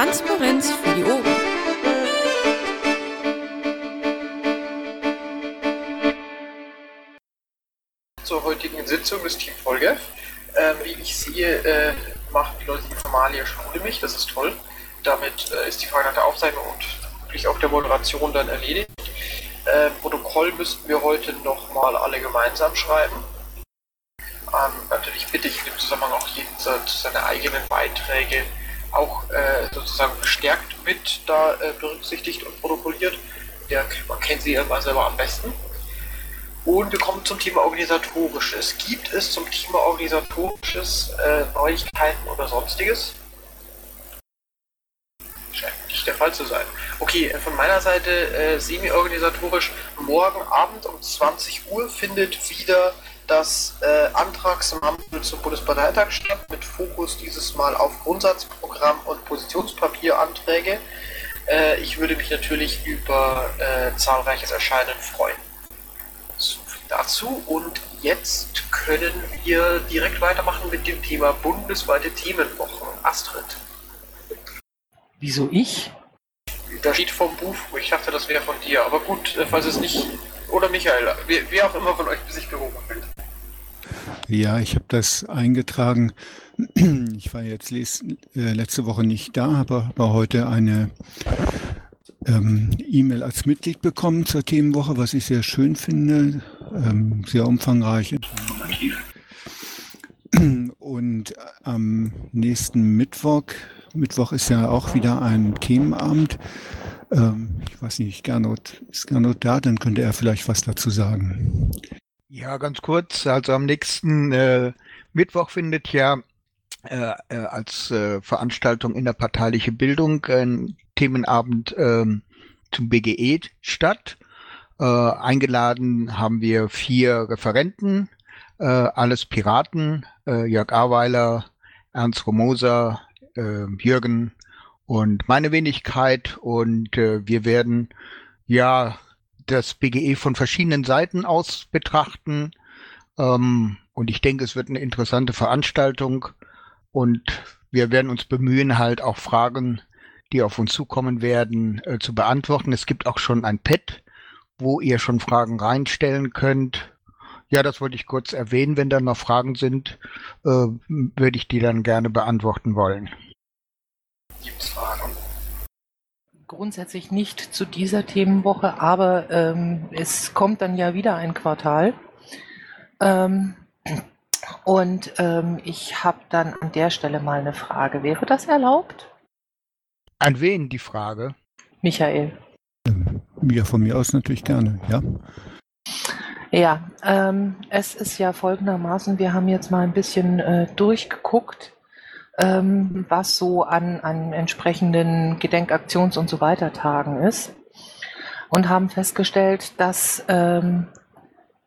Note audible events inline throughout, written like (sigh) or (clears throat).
Transparenz für die Ohren. Zur heutigen Sitzung des Team Vollgef. Äh, wie ich sehe, äh, machen die Leute die Formalie Schule mich, das ist toll. Damit äh, ist die Frage nach der Aufzeichnung und wirklich auch der Moderation dann erledigt. Äh, Protokoll müssten wir heute nochmal alle gemeinsam schreiben. Ähm, natürlich bitte ich in dem Zusammenhang auch jeden seine eigenen Beiträge auch äh, sozusagen verstärkt mit da äh, berücksichtigt und protokolliert. Der, kennt sie immer selber am besten. Und wir kommen zum Thema Organisatorisches. Gibt es zum Thema Organisatorisches äh, Neuigkeiten oder sonstiges? Scheint nicht der Fall zu sein. Okay, äh, von meiner Seite äh, semi-organisatorisch. Morgen Abend um 20 Uhr findet wieder das äh, Antragsmammel zum Bundesparteitag statt, mit Fokus dieses Mal auf Grundsatzprogramm und Positionspapieranträge. Äh, ich würde mich natürlich über äh, zahlreiches Erscheinen freuen. So viel dazu und jetzt können wir direkt weitermachen mit dem Thema bundesweite Themenwochen. Astrid. Wieso ich? Da steht vom Buch, ich dachte, das wäre von dir, aber gut, äh, falls es nicht. Oder Michael, wer, wer auch immer von euch sich berufen fühlt. Ja, ich habe das eingetragen. (clears throat) Ich war jetzt äh, letzte Woche nicht da, aber habe heute eine ähm, E-Mail als Mitglied bekommen zur Themenwoche, was ich sehr schön finde, ähm, sehr umfangreich. (clears throat) Und am nächsten Mittwoch, Mittwoch ist ja auch wieder ein Themenabend. Ähm, ich weiß nicht, Gernot, ist Gernot da? Dann könnte er vielleicht was dazu sagen. Ja, ganz kurz. Also am nächsten äh, Mittwoch findet ja äh, äh, als äh, Veranstaltung innerparteiliche Bildung ein Themenabend äh, zum BGE statt. Äh, eingeladen haben wir vier Referenten, äh, alles Piraten, äh, Jörg Aweiler, Ernst Romoser, äh, Jürgen und meine Wenigkeit. Und äh, wir werden ja das BGE von verschiedenen Seiten aus betrachten. Ähm, und ich denke, es wird eine interessante Veranstaltung. Und wir werden uns bemühen, halt auch Fragen, die auf uns zukommen werden, äh, zu beantworten. Es gibt auch schon ein Pad, wo ihr schon Fragen reinstellen könnt. Ja, das wollte ich kurz erwähnen. Wenn da noch Fragen sind, äh, würde ich die dann gerne beantworten wollen. Gibt es Fragen? Grundsätzlich nicht zu dieser Themenwoche, aber ähm, es kommt dann ja wieder ein Quartal. Ähm, und ähm, ich habe dann an der Stelle mal eine Frage. Wäre das erlaubt? An wen die Frage? Michael. Ähm, ja, von mir aus natürlich gerne, ja. Ja, ähm, es ist ja folgendermaßen, wir haben jetzt mal ein bisschen äh, durchgeguckt, ähm, was so an, an entsprechenden Gedenkaktions- und so weiter Tagen ist und haben festgestellt, dass ähm,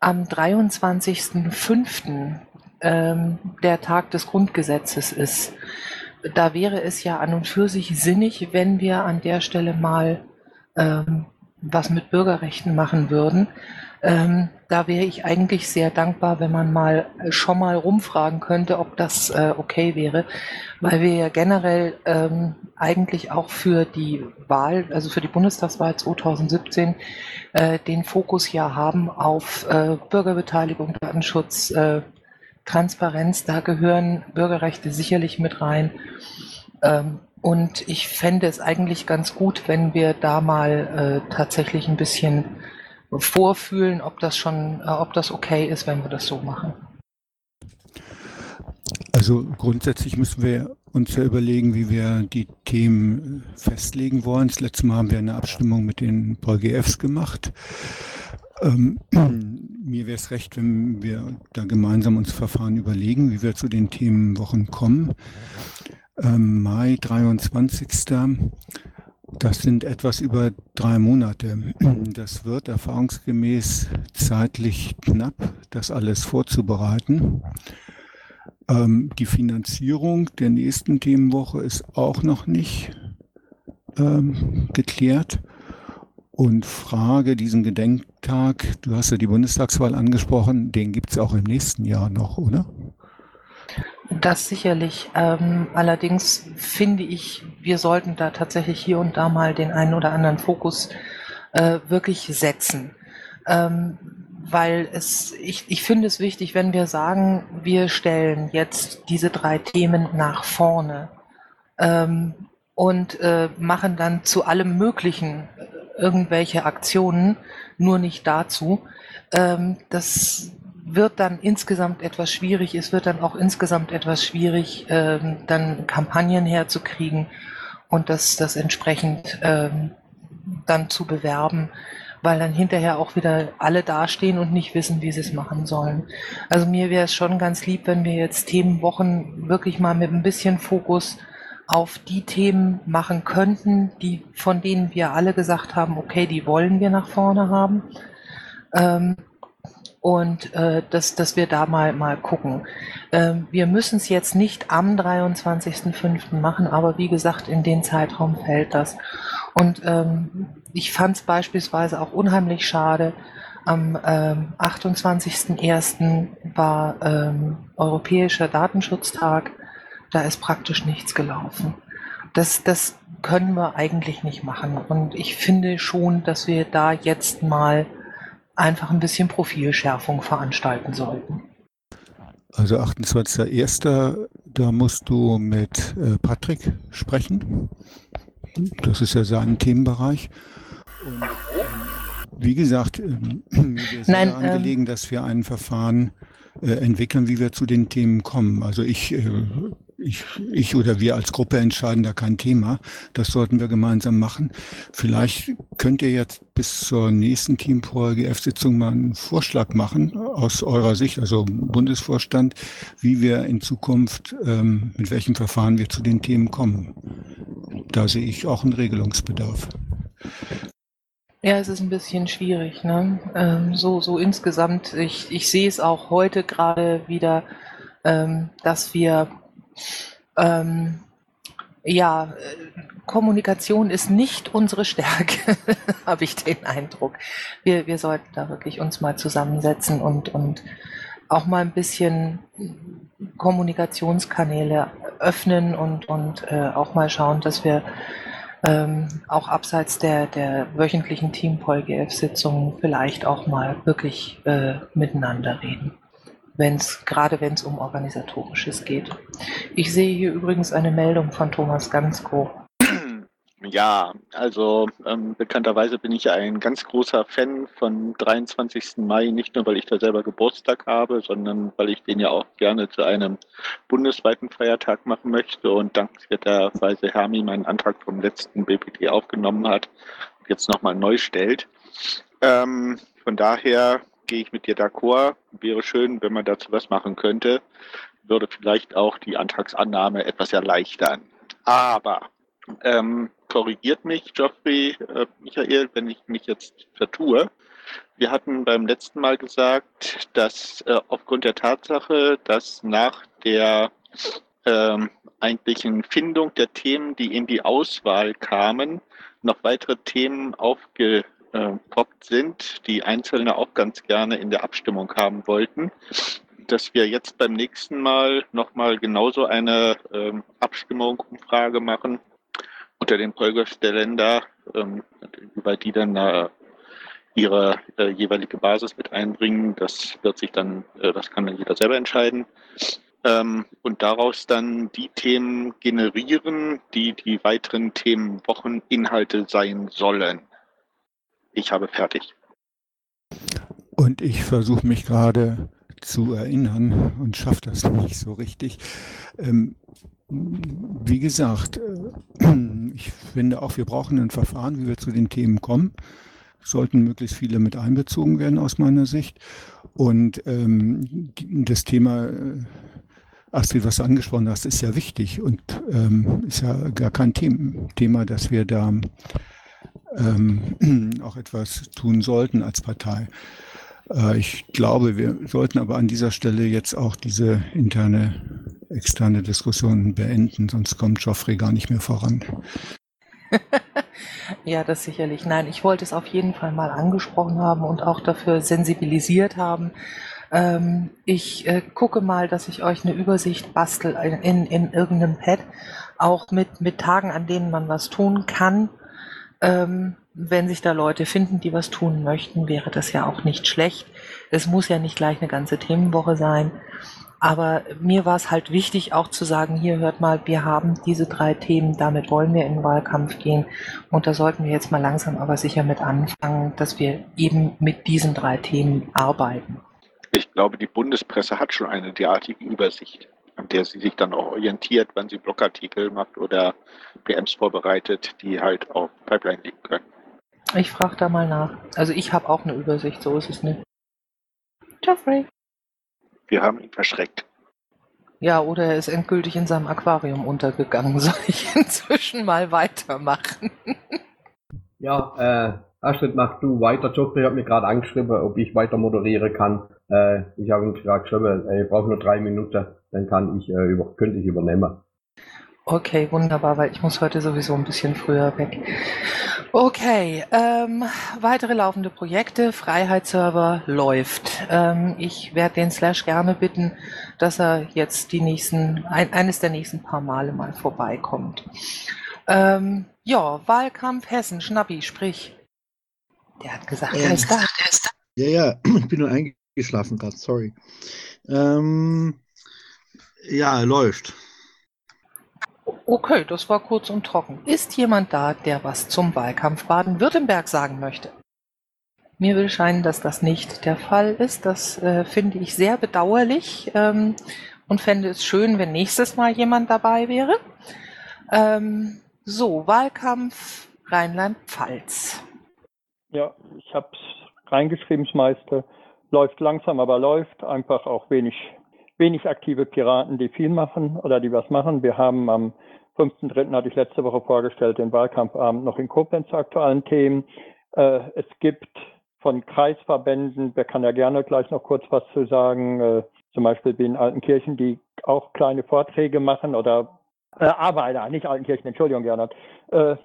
am 23.05. Ähm, der Tag des Grundgesetzes ist. Da wäre es ja an und für sich sinnig, wenn wir an der Stelle mal ähm, was mit Bürgerrechten machen würden. Ähm, da wäre ich eigentlich sehr dankbar, wenn man mal äh, schon mal rumfragen könnte, ob das äh, okay wäre, weil wir ja generell ähm, eigentlich auch für die Wahl, also für die Bundestagswahl 2017, äh, den Fokus ja haben auf äh, Bürgerbeteiligung, Datenschutz, äh, Transparenz. Da gehören Bürgerrechte sicherlich mit rein. Ähm, und ich fände es eigentlich ganz gut, wenn wir da mal äh, tatsächlich ein bisschen vorfühlen, ob das schon, äh, ob das okay ist, wenn wir das so machen. Also grundsätzlich müssen wir uns ja überlegen, wie wir die Themen festlegen wollen. Das letzte Mal haben wir eine Abstimmung mit den PolGFs gemacht. Ähm, (clears throat) mir wäre es recht, wenn wir da gemeinsam uns Verfahren überlegen, wie wir zu den Themenwochen kommen. Ähm, Mai 23. Das sind etwas über drei Monate. Das wird erfahrungsgemäß zeitlich knapp, das alles vorzubereiten. Ähm, die Finanzierung der nächsten Themenwoche ist auch noch nicht ähm, geklärt. Und Frage, diesen Gedenktag, du hast ja die Bundestagswahl angesprochen, den gibt es auch im nächsten Jahr noch, oder? Das sicherlich. Ähm, allerdings finde ich, wir sollten da tatsächlich hier und da mal den einen oder anderen Fokus äh, wirklich setzen. Ähm, weil es, ich, ich finde es wichtig, wenn wir sagen, wir stellen jetzt diese drei Themen nach vorne ähm, und äh, machen dann zu allem Möglichen äh, irgendwelche Aktionen, nur nicht dazu. Ähm, das wird dann insgesamt etwas schwierig. Es wird dann auch insgesamt etwas schwierig, ähm, dann Kampagnen herzukriegen und das, das entsprechend ähm, dann zu bewerben, weil dann hinterher auch wieder alle dastehen und nicht wissen, wie sie es machen sollen. Also mir wäre es schon ganz lieb, wenn wir jetzt Themenwochen wirklich mal mit ein bisschen Fokus auf die Themen machen könnten, die, von denen wir alle gesagt haben, okay, die wollen wir nach vorne haben. Ähm, und äh, dass, dass wir da mal, mal gucken. Ähm, wir müssen es jetzt nicht am 23.05. machen, aber wie gesagt, in den Zeitraum fällt das. Und ähm, ich fand es beispielsweise auch unheimlich schade, am ähm, 28.01. war ähm, Europäischer Datenschutztag, da ist praktisch nichts gelaufen. Das, das können wir eigentlich nicht machen. Und ich finde schon, dass wir da jetzt mal einfach ein bisschen Profilschärfung veranstalten sollten. Also 28.01. Da musst du mit äh, Patrick sprechen. Das ist ja sein Themenbereich. Und äh, wie gesagt, mir ist Nein, daran ähm, gelegen, dass wir ein Verfahren äh, entwickeln, wie wir zu den Themen kommen. Also ich äh, ich, ich oder wir als Gruppe entscheiden da kein Thema. Das sollten wir gemeinsam machen. Vielleicht könnt ihr jetzt bis zur nächsten Team Pro GF-Sitzung mal einen Vorschlag machen aus eurer Sicht, also Bundesvorstand, wie wir in Zukunft, ähm, mit welchem Verfahren wir zu den Themen kommen. Da sehe ich auch einen Regelungsbedarf. Ja, es ist ein bisschen schwierig. Ne? Ähm, so, so insgesamt, ich, ich sehe es auch heute gerade wieder, ähm, dass wir ähm, ja, Kommunikation ist nicht unsere Stärke, (laughs) habe ich den Eindruck. Wir, wir sollten da wirklich uns mal zusammensetzen und, und auch mal ein bisschen Kommunikationskanäle öffnen und, und äh, auch mal schauen, dass wir ähm, auch abseits der, der wöchentlichen Team-PolGF-Sitzungen vielleicht auch mal wirklich äh, miteinander reden wenn's, gerade wenn es um organisatorisches geht. Ich sehe hier übrigens eine Meldung von Thomas Gansko. Ja, also ähm, bekannterweise bin ich ein ganz großer Fan von 23. Mai, nicht nur weil ich da selber Geburtstag habe, sondern weil ich den ja auch gerne zu einem bundesweiten Feiertag machen möchte und dankenswerterweise Hermi meinen Antrag vom letzten BPT aufgenommen hat und jetzt nochmal neu stellt. Ähm, von daher gehe ich mit dir d'accord. Wäre schön, wenn man dazu was machen könnte. Würde vielleicht auch die Antragsannahme etwas erleichtern. Aber ähm, korrigiert mich, Geoffrey, äh, Michael, wenn ich mich jetzt vertue. Wir hatten beim letzten Mal gesagt, dass äh, aufgrund der Tatsache, dass nach der ähm, eigentlichen Findung der Themen, die in die Auswahl kamen, noch weitere Themen aufge äh, poppt sind, die Einzelne auch ganz gerne in der Abstimmung haben wollten, dass wir jetzt beim nächsten Mal nochmal genauso eine ähm, Abstimmung, Umfrage machen unter den Polgers ähm, über die dann äh, ihre äh, jeweilige Basis mit einbringen. Das wird sich dann, äh, das kann dann jeder selber entscheiden. Ähm, und daraus dann die Themen generieren, die die weiteren Themenwocheninhalte sein sollen ich habe fertig. Und ich versuche mich gerade zu erinnern und schaffe das nicht so richtig. Ähm, wie gesagt, äh, ich finde auch, wir brauchen ein Verfahren, wie wir zu den Themen kommen. Sollten möglichst viele mit einbezogen werden aus meiner Sicht. Und ähm, das Thema, äh, Astrid, was du angesprochen hast, ist ja wichtig und ähm, ist ja gar kein Thema, dass wir da ähm, (clears throat) auch etwas tun sollten als Partei. Äh, ich glaube, wir sollten aber an dieser Stelle jetzt auch diese interne, externe Diskussion beenden, sonst kommt Geoffrey gar nicht mehr voran. (laughs) ja, das sicherlich. Nein, ich wollte es auf jeden Fall mal angesprochen haben und auch dafür sensibilisiert haben, Ähm, ich äh, gucke mal, dass ich euch eine Übersicht bastel in, in, in irgendeinem Pad, auch mit, mit Tagen, an denen man was tun kann. Ähm, wenn sich da Leute finden, die was tun möchten, wäre das ja auch nicht schlecht. Es muss ja nicht gleich eine ganze Themenwoche sein. Aber mir war es halt wichtig, auch zu sagen, hier hört mal, wir haben diese drei Themen, damit wollen wir in den Wahlkampf gehen. Und da sollten wir jetzt mal langsam aber sicher mit anfangen, dass wir eben mit diesen drei Themen arbeiten. Ich glaube, die Bundespresse hat schon eine derartige Übersicht, an der sie sich dann auch orientiert, wann sie Blogartikel macht oder PMs vorbereitet, die halt auf Pipeline liegen können. Ich frage da mal nach. Also ich habe auch eine Übersicht, so ist es nicht. Jeffrey. Wir haben ihn verschreckt. Ja, oder er ist endgültig in seinem Aquarium untergegangen. (laughs) Soll ich inzwischen mal weitermachen? ja, äh, Astrid, mach du weiter. Geoffrey hat mir gerade angeschrieben, ob ich weiter moderieren kann. Äh, ich habe ihm gerade geschrieben, ich brauche nur drei Minuten, dann kann ich, äh, über, könnte ich übernehmen. Okay, wunderbar, weil ich muss heute sowieso ein bisschen früher weg. Okay, ähm, weitere laufende Projekte. Freiheitsserver läuft. Ähm, ich werde den Slash gerne bitten, dass er jetzt die nächsten, ein, eines der nächsten paar Male mal vorbeikommt. Ähm, ja, Wahlkampf Hessen, Schnappi, sprich. Der hat gesagt, er ist da. Ja, ja, (clears throat) ich bin nur eingeschlafen gerade, sorry. Ähm, ja, läuft. Okay, das war kurz und trocken. Ist jemand da, der was zum Wahlkampf Baden-Württemberg sagen möchte? Mir will scheinen, dass das nicht der Fall ist. Das äh, finde ich sehr bedauerlich ähm, und fände es schön, wenn nächstes Mal jemand dabei wäre. Ähm, so, Wahlkampf Rheinland-Pfalz. Ja, ich habe es reingeschrieben, Schmeister. Läuft langsam, aber läuft. Einfach auch wenig wenig aktive Piraten, die viel machen oder die was machen. Wir haben am 5.3. hatte ich letzte Woche vorgestellt, den Wahlkampfabend noch in Koblenz zu aktuellen Themen. Äh, es gibt von Kreisverbänden, wer kann ja gerne gleich noch kurz was zu sagen, äh, zum Beispiel wie in Altenkirchen, die auch kleine Vorträge machen oder äh, Arbeiter, nicht Altenkirchen, Entschuldigung, Gernot, äh,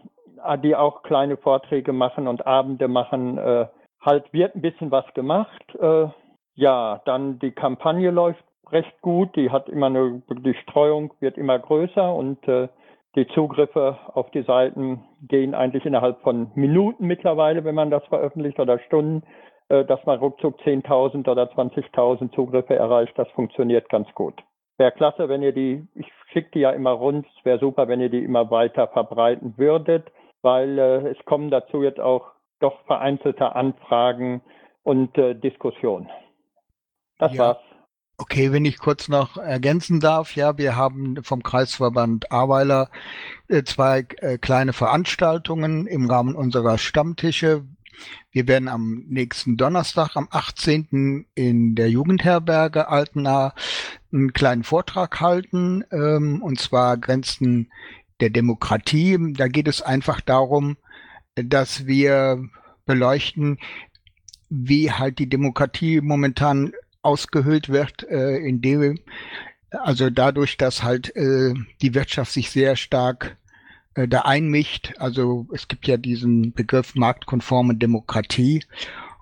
die auch kleine Vorträge machen und Abende machen. Äh, halt wird ein bisschen was gemacht. Äh, ja, dann die Kampagne läuft recht gut. Die hat immer eine, die Streuung wird immer größer und äh, die Zugriffe auf die Seiten gehen eigentlich innerhalb von Minuten mittlerweile, wenn man das veröffentlicht oder Stunden, äh, dass man ruckzuck 10.000 oder 20.000 Zugriffe erreicht. Das funktioniert ganz gut. Wäre klasse, wenn ihr die, ich schicke die ja immer rund, es wäre super, wenn ihr die immer weiter verbreiten würdet, weil äh, es kommen dazu jetzt auch doch vereinzelte Anfragen und äh, Diskussionen. Das ja. war's. Okay, wenn ich kurz noch ergänzen darf, ja, wir haben vom Kreisverband Ahrweiler äh, zwei äh, kleine Veranstaltungen im Rahmen unserer Stammtische. Wir werden am nächsten Donnerstag, am 18. in der Jugendherberge Altenaar einen kleinen Vortrag halten, ähm, und zwar Grenzen der Demokratie. Da geht es einfach darum, dass wir beleuchten, wie halt die Demokratie momentan ausgehöhlt wird, äh, in dem, also dadurch, dass halt äh, die Wirtschaft sich sehr stark äh, da einmischt. Also es gibt ja diesen Begriff marktkonforme Demokratie.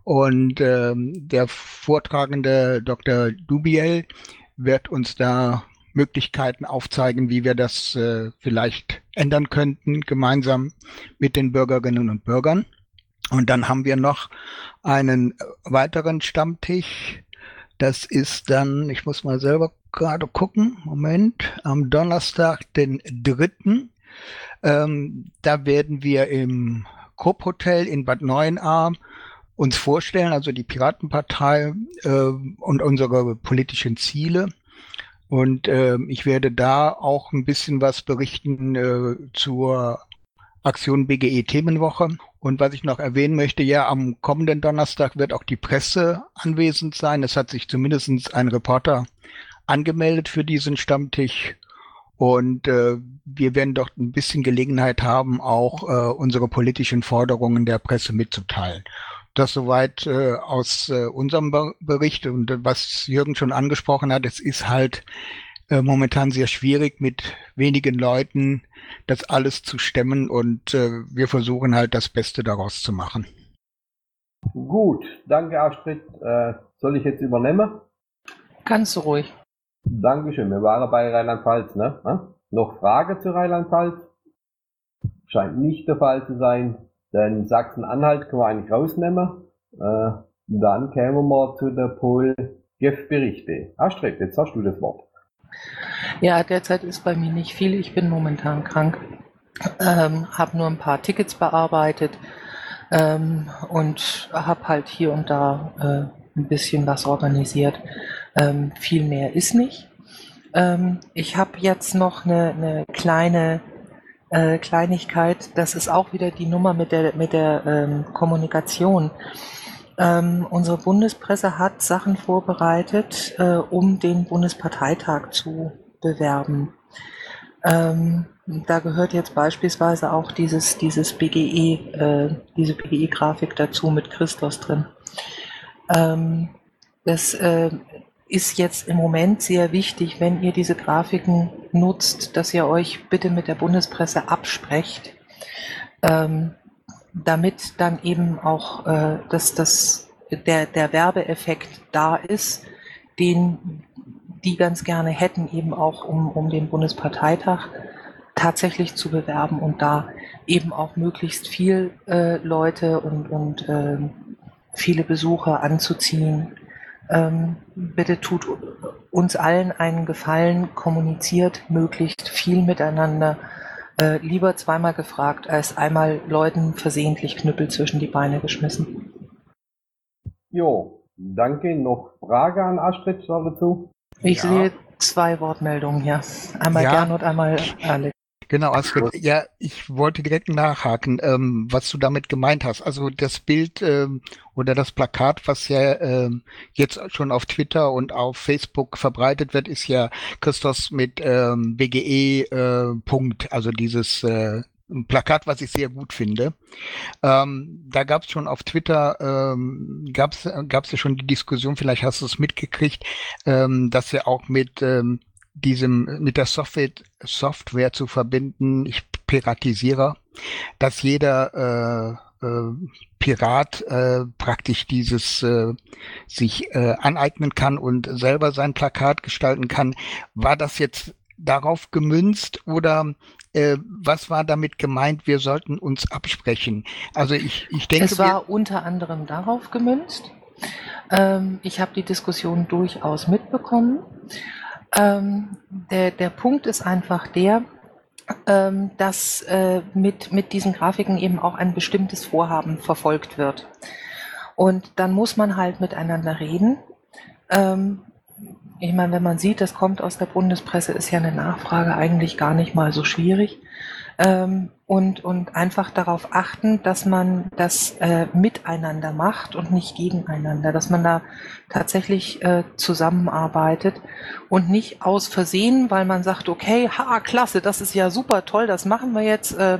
Und ähm, der Vortragende Dr. Dubiel wird uns da Möglichkeiten aufzeigen, wie wir das äh, vielleicht ändern könnten, gemeinsam mit den Bürgerinnen und Bürgern. Und dann haben wir noch einen weiteren Stammtisch, das ist dann, ich muss mal selber gerade gucken, Moment, am Donnerstag, den dritten. Ähm, da werden wir im Krupp Hotel in Bad Neuenahr uns vorstellen, also die Piratenpartei äh, und unsere politischen Ziele. Und äh, ich werde da auch ein bisschen was berichten äh, zur Aktion BGE Themenwoche. Und was ich noch erwähnen möchte, ja, am kommenden Donnerstag wird auch die Presse anwesend sein. Es hat sich zumindest ein Reporter angemeldet für diesen Stammtisch. Und äh, wir werden dort ein bisschen Gelegenheit haben, auch äh, unsere politischen Forderungen der Presse mitzuteilen. Das soweit äh, aus äh, unserem Bericht und äh, was Jürgen schon angesprochen hat, es ist halt äh, momentan sehr schwierig mit wenigen Leuten das alles zu stemmen und äh, wir versuchen halt das Beste daraus zu machen. Gut, danke Astrid. Äh, soll ich jetzt übernehmen? Ganz so ruhig. Dankeschön. Wir waren bei Rheinland-Pfalz, ne? Ha? Noch Frage zu Rheinland-Pfalz? Scheint nicht der Fall zu sein. Denn Sachsen-Anhalt können wir eigentlich rausnehmen. Äh, dann kämen wir zu der Pol-GEF-Berichte. Astrid, jetzt hast du das Wort. Ja, derzeit ist bei mir nicht viel. Ich bin momentan krank. Ähm, habe nur ein paar Tickets bearbeitet ähm, und habe halt hier und da äh, ein bisschen was organisiert. Ähm, viel mehr ist nicht. Ähm, ich habe jetzt noch eine, eine kleine äh, Kleinigkeit. Das ist auch wieder die Nummer mit der, mit der ähm, Kommunikation. Ähm, unsere Bundespresse hat Sachen vorbereitet, äh, um den Bundesparteitag zu bewerben. Ähm, da gehört jetzt beispielsweise auch dieses, dieses BGE, äh, diese BGE-Grafik dazu mit Christos drin. Ähm, das äh, ist jetzt im Moment sehr wichtig, wenn ihr diese Grafiken nutzt, dass ihr euch bitte mit der Bundespresse absprecht, ähm, damit dann eben auch äh, dass das, der, der Werbeeffekt da ist, den die ganz gerne hätten, eben auch um, um den Bundesparteitag tatsächlich zu bewerben und da eben auch möglichst viel äh, Leute und, und äh, viele Besucher anzuziehen. Ähm, bitte tut uns allen einen Gefallen, kommuniziert möglichst viel miteinander. Äh, lieber zweimal gefragt, als einmal Leuten versehentlich Knüppel zwischen die Beine geschmissen. Jo, danke. Noch Frage an Astrid dazu? Ich Ja. sehe zwei Wortmeldungen hier. Einmal Ja. Gernot, einmal Alex. Genau, Astrid. Ja, ich wollte direkt nachhaken, ähm, was du damit gemeint hast. Also das Bild ähm, oder das Plakat, was ja ähm, jetzt schon auf Twitter und auf Facebook verbreitet wird, ist ja Christos mit ähm, BGE äh, Punkt, also dieses äh, Plakat, was ich sehr gut finde. Ähm, da gab es schon auf Twitter, ähm, gab es gab's ja schon die Diskussion, vielleicht hast du es mitgekriegt, ähm, dass er auch mit ähm, diesem mit der Software Software zu verbinden, ich piratisiere, dass jeder äh, äh, Pirat äh, praktisch dieses äh, sich äh, aneignen kann und selber sein Plakat gestalten kann. War das jetzt darauf gemünzt oder äh, was war damit gemeint, wir sollten uns absprechen? Also ich, ich denke, Es war unter anderem darauf gemünzt. Ähm, ich habe die Diskussion durchaus mitbekommen. Ähm, der, der Punkt ist einfach der, ähm, dass äh, mit, mit diesen Grafiken eben auch ein bestimmtes Vorhaben verfolgt wird. Und dann muss man halt miteinander reden. Ähm, ich meine, wenn man sieht, das kommt aus der Bundespresse, ist ja eine Nachfrage eigentlich gar nicht mal so schwierig. Ähm, und, und einfach darauf achten, dass man das äh, miteinander macht und nicht gegeneinander, dass man da tatsächlich äh, zusammenarbeitet und nicht aus Versehen, weil man sagt, okay, ha, klasse, das ist ja super toll, das machen wir jetzt, äh,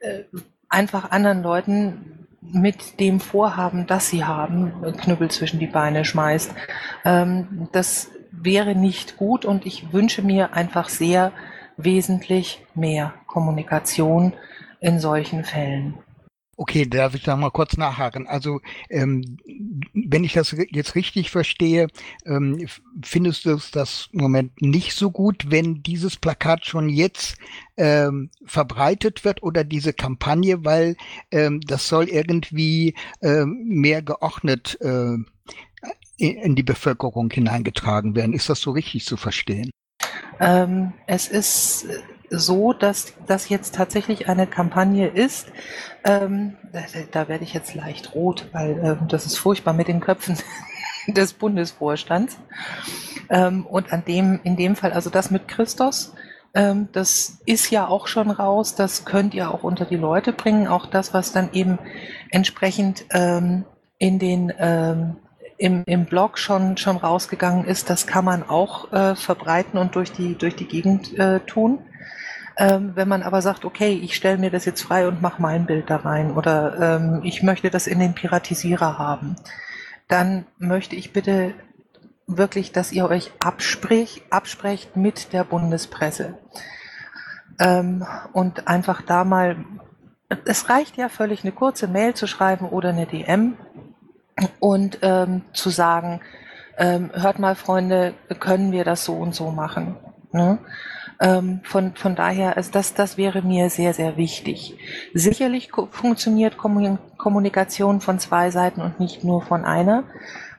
äh, einfach anderen Leuten mit dem Vorhaben, das sie haben, Knüppel zwischen die Beine schmeißt. Ähm, das wäre nicht gut und ich wünsche mir einfach sehr wesentlich mehr Kommunikation in solchen Fällen. Okay, darf ich da mal kurz nachhaken? Also, ähm, wenn ich das jetzt richtig verstehe, ähm, findest du es das im Moment nicht so gut, wenn dieses Plakat schon jetzt ähm, verbreitet wird oder diese Kampagne, weil ähm, das soll irgendwie ähm, mehr geordnet äh, in die Bevölkerung hineingetragen werden. Ist das so richtig zu verstehen? Ähm, es ist so, dass das jetzt tatsächlich eine Kampagne ist. Ähm, da, da werde ich jetzt leicht rot, weil ähm, das ist furchtbar mit den Köpfen (laughs) des Bundesvorstands. Ähm, und an dem, in dem Fall, also das mit Christos, ähm, das ist ja auch schon raus. Das könnt ihr auch unter die Leute bringen. Auch das, was dann eben entsprechend ähm, in den ähm, im, im Blog schon, schon rausgegangen ist, das kann man auch äh, verbreiten und durch die, durch die Gegend äh, tun. Ähm, wenn man aber sagt, okay, ich stelle mir das jetzt frei und mache mein Bild da rein oder ähm, ich möchte das in den Piratisierer haben, dann möchte ich bitte wirklich, dass ihr euch absprich, absprecht mit der Bundespresse. Ähm, und einfach da mal, es reicht ja völlig, eine kurze Mail zu schreiben oder eine DM und ähm, zu sagen, ähm, hört mal, Freunde, können wir das so und so machen? Ne? Ähm, von, von daher, also das, das wäre mir sehr, sehr wichtig. Sicherlich funktioniert Kommunikation von zwei Seiten und nicht nur von einer.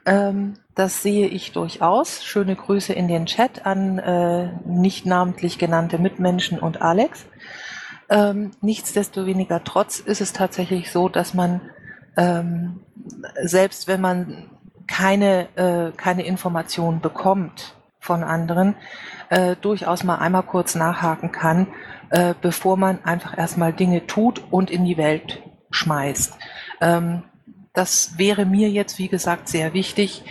Ähm, das sehe ich durchaus. Schöne Grüße in den Chat an äh, nicht namentlich genannte Mitmenschen und Alex. Ähm, nichtsdestoweniger trotz ist es tatsächlich so, dass man ähm, selbst wenn man keine, äh, keine Informationen bekommt von anderen, äh, durchaus mal einmal kurz nachhaken kann, äh, bevor man einfach erstmal Dinge tut und in die Welt schmeißt. Ähm, das wäre mir jetzt, wie gesagt, sehr wichtig,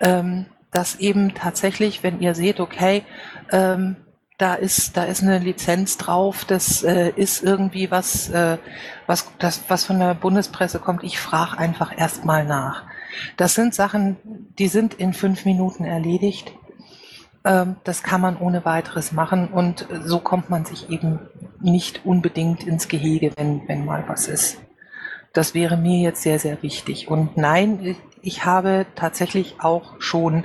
ähm, dass eben tatsächlich, wenn ihr seht, okay, ähm, da ist, da ist eine Lizenz drauf, das äh, ist irgendwie was, äh, was, das, was von der Bundespresse kommt. Ich frage einfach erstmal nach. Das sind Sachen, die sind in fünf Minuten erledigt. Ähm, das kann man ohne weiteres machen und so kommt man sich eben nicht unbedingt ins Gehege, wenn, wenn mal was ist. Das wäre mir jetzt sehr, sehr wichtig. Und nein, ich habe tatsächlich auch schon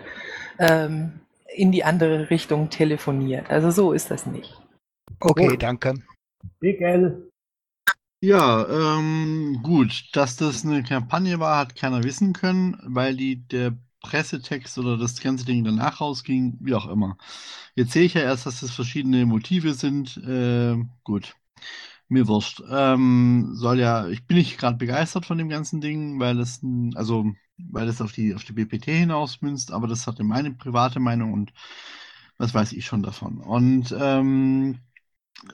ähm, in die andere Richtung telefoniert. Also so ist das nicht. Okay, danke. Big L. Ja, ähm, gut. Dass das eine Kampagne war, hat keiner wissen können, weil die der Pressetext oder das ganze Ding danach rausging, wie auch immer. Jetzt sehe ich ja erst, dass das verschiedene Motive sind. Äh, gut. Mir wurscht. Ähm, soll ja, ich bin nicht gerade begeistert von dem ganzen Ding, weil es, also, weil es auf die, auf die BPT hinausmünzt, aber das hat meine private Meinung und was weiß ich schon davon. Und ähm,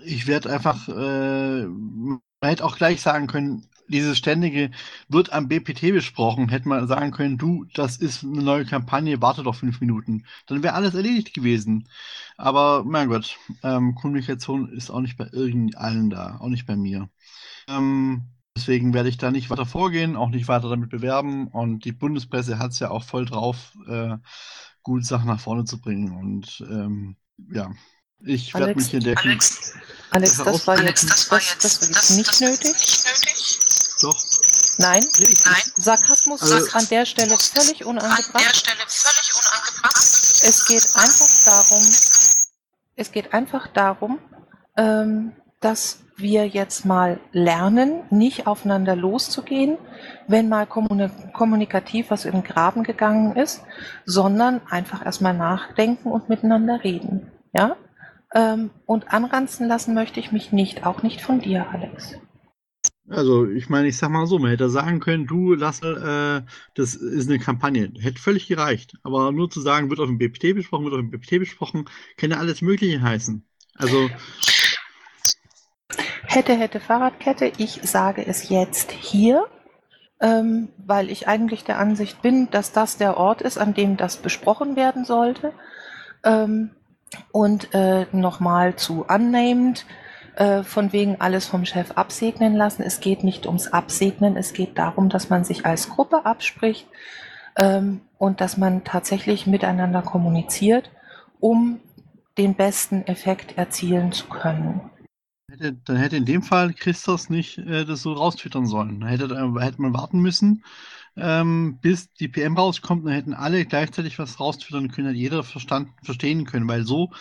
ich werde einfach, äh, man hätte auch gleich sagen können, dieses ständige wird am BPT besprochen, hätte man sagen können, du, das ist eine neue Kampagne, warte doch fünf Minuten. Dann wäre alles erledigt gewesen. Aber mein Gott, ähm, Kommunikation ist auch nicht bei irgendeinen da, auch nicht bei mir. Ähm, deswegen werde ich da nicht weiter vorgehen, auch nicht weiter damit bewerben. Und die Bundespresse hat es ja auch voll drauf, äh, gute Sachen nach vorne zu bringen. Und ähm, ja, ich werde mich in der Alex, Alex, das war jetzt, das, war jetzt, das war jetzt nicht nötig. Doch. Nein, Nein. Sarkasmus also, ist an der Stelle völlig unangebracht. An der Stelle völlig unangebracht. Es geht einfach darum, es geht einfach darum, ähm, dass wir jetzt mal lernen, nicht aufeinander loszugehen, wenn mal kommunikativ was in den Graben gegangen ist, sondern einfach erstmal nachdenken und miteinander reden. Ja? Ähm, und anranzen lassen möchte ich mich nicht, auch nicht von dir, Alex. Also, ich meine, ich sag mal so, man hätte sagen können, du, Lasse, äh, das ist eine Kampagne. Hätte völlig gereicht. Aber nur zu sagen, wird auf dem BPT besprochen, wird auf dem BPT besprochen, kann ja alles Mögliche heißen. Also. Hätte, hätte Fahrradkette. Ich sage es jetzt hier, ähm, weil ich eigentlich der Ansicht bin, dass das der Ort ist, an dem das besprochen werden sollte. Ähm, und äh, nochmal zu unnamed äh, von wegen alles vom Chef absegnen lassen. Es geht nicht ums Absegnen, es geht darum, dass man sich als Gruppe abspricht ähm, und dass man tatsächlich miteinander kommuniziert, um den besten Effekt erzielen zu können. Hätte, dann hätte in dem Fall Christos nicht äh, das so raustwittern sollen. Dann hätte, äh, hätte man warten müssen, ähm, bis die PM rauskommt, dann hätten alle gleichzeitig was raustwittern können, hat jeder verstanden, verstehen können, weil so,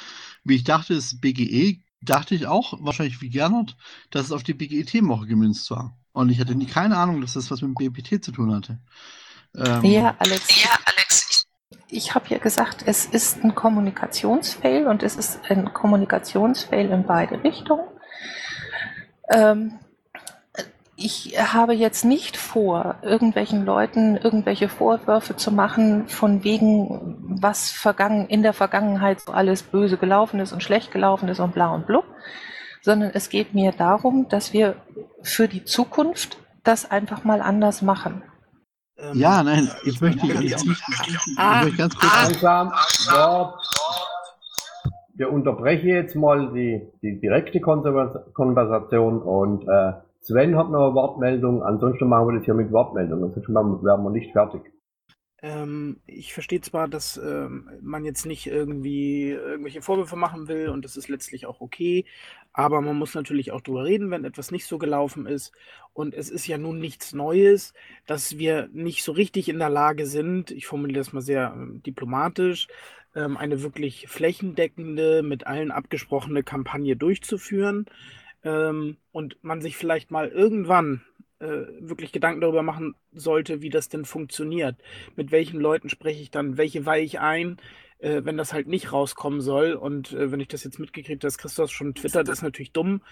wie ich dachte, ist BGE dachte ich auch, wahrscheinlich wie Gernot, dass es auf die BGE-Themenwoche gemünzt war. Und ich hatte nie keine Ahnung, dass das was mit dem BPT zu tun hatte. Ähm, ja, Alex. Ja, Alex. Ich habe ja gesagt, es ist ein Kommunikationsfail und es ist ein Kommunikationsfail in beide Richtungen. Ähm, ich habe jetzt nicht vor, irgendwelchen Leuten irgendwelche Vorwürfe zu machen, von wegen, was vergangen, in der Vergangenheit so alles böse gelaufen ist und schlecht gelaufen ist und bla und blub, sondern es geht mir darum, dass wir für die Zukunft das einfach mal anders machen. Ja, nein, ich möchte ganz, ich, ich, ah, möchte ganz kurz. Langsam, stopp. Wir unterbrechen jetzt mal die, die direkte Konversation und äh, Sven hat noch eine Wortmeldung, ansonsten machen wir das hier mit Wortmeldungen, ansonsten werden wir nicht fertig. Ähm, ich verstehe zwar, dass ähm, man jetzt nicht irgendwie irgendwelche Vorwürfe machen will und das ist letztlich auch okay, aber man muss natürlich auch drüber reden, wenn etwas nicht so gelaufen ist. Und es ist ja nun nichts Neues, dass wir nicht so richtig in der Lage sind, ich formuliere das mal sehr äh, diplomatisch, ähm, eine wirklich flächendeckende, mit allen abgesprochene Kampagne durchzuführen. Ähm, und man sich vielleicht mal irgendwann äh, wirklich Gedanken darüber machen sollte, wie das denn funktioniert. Mit welchen Leuten spreche ich dann, welche weihe ich ein, äh, wenn das halt nicht rauskommen soll. Und äh, wenn ich das jetzt mitgekriegt habe, dass Christoph schon twittert, ist natürlich dumm.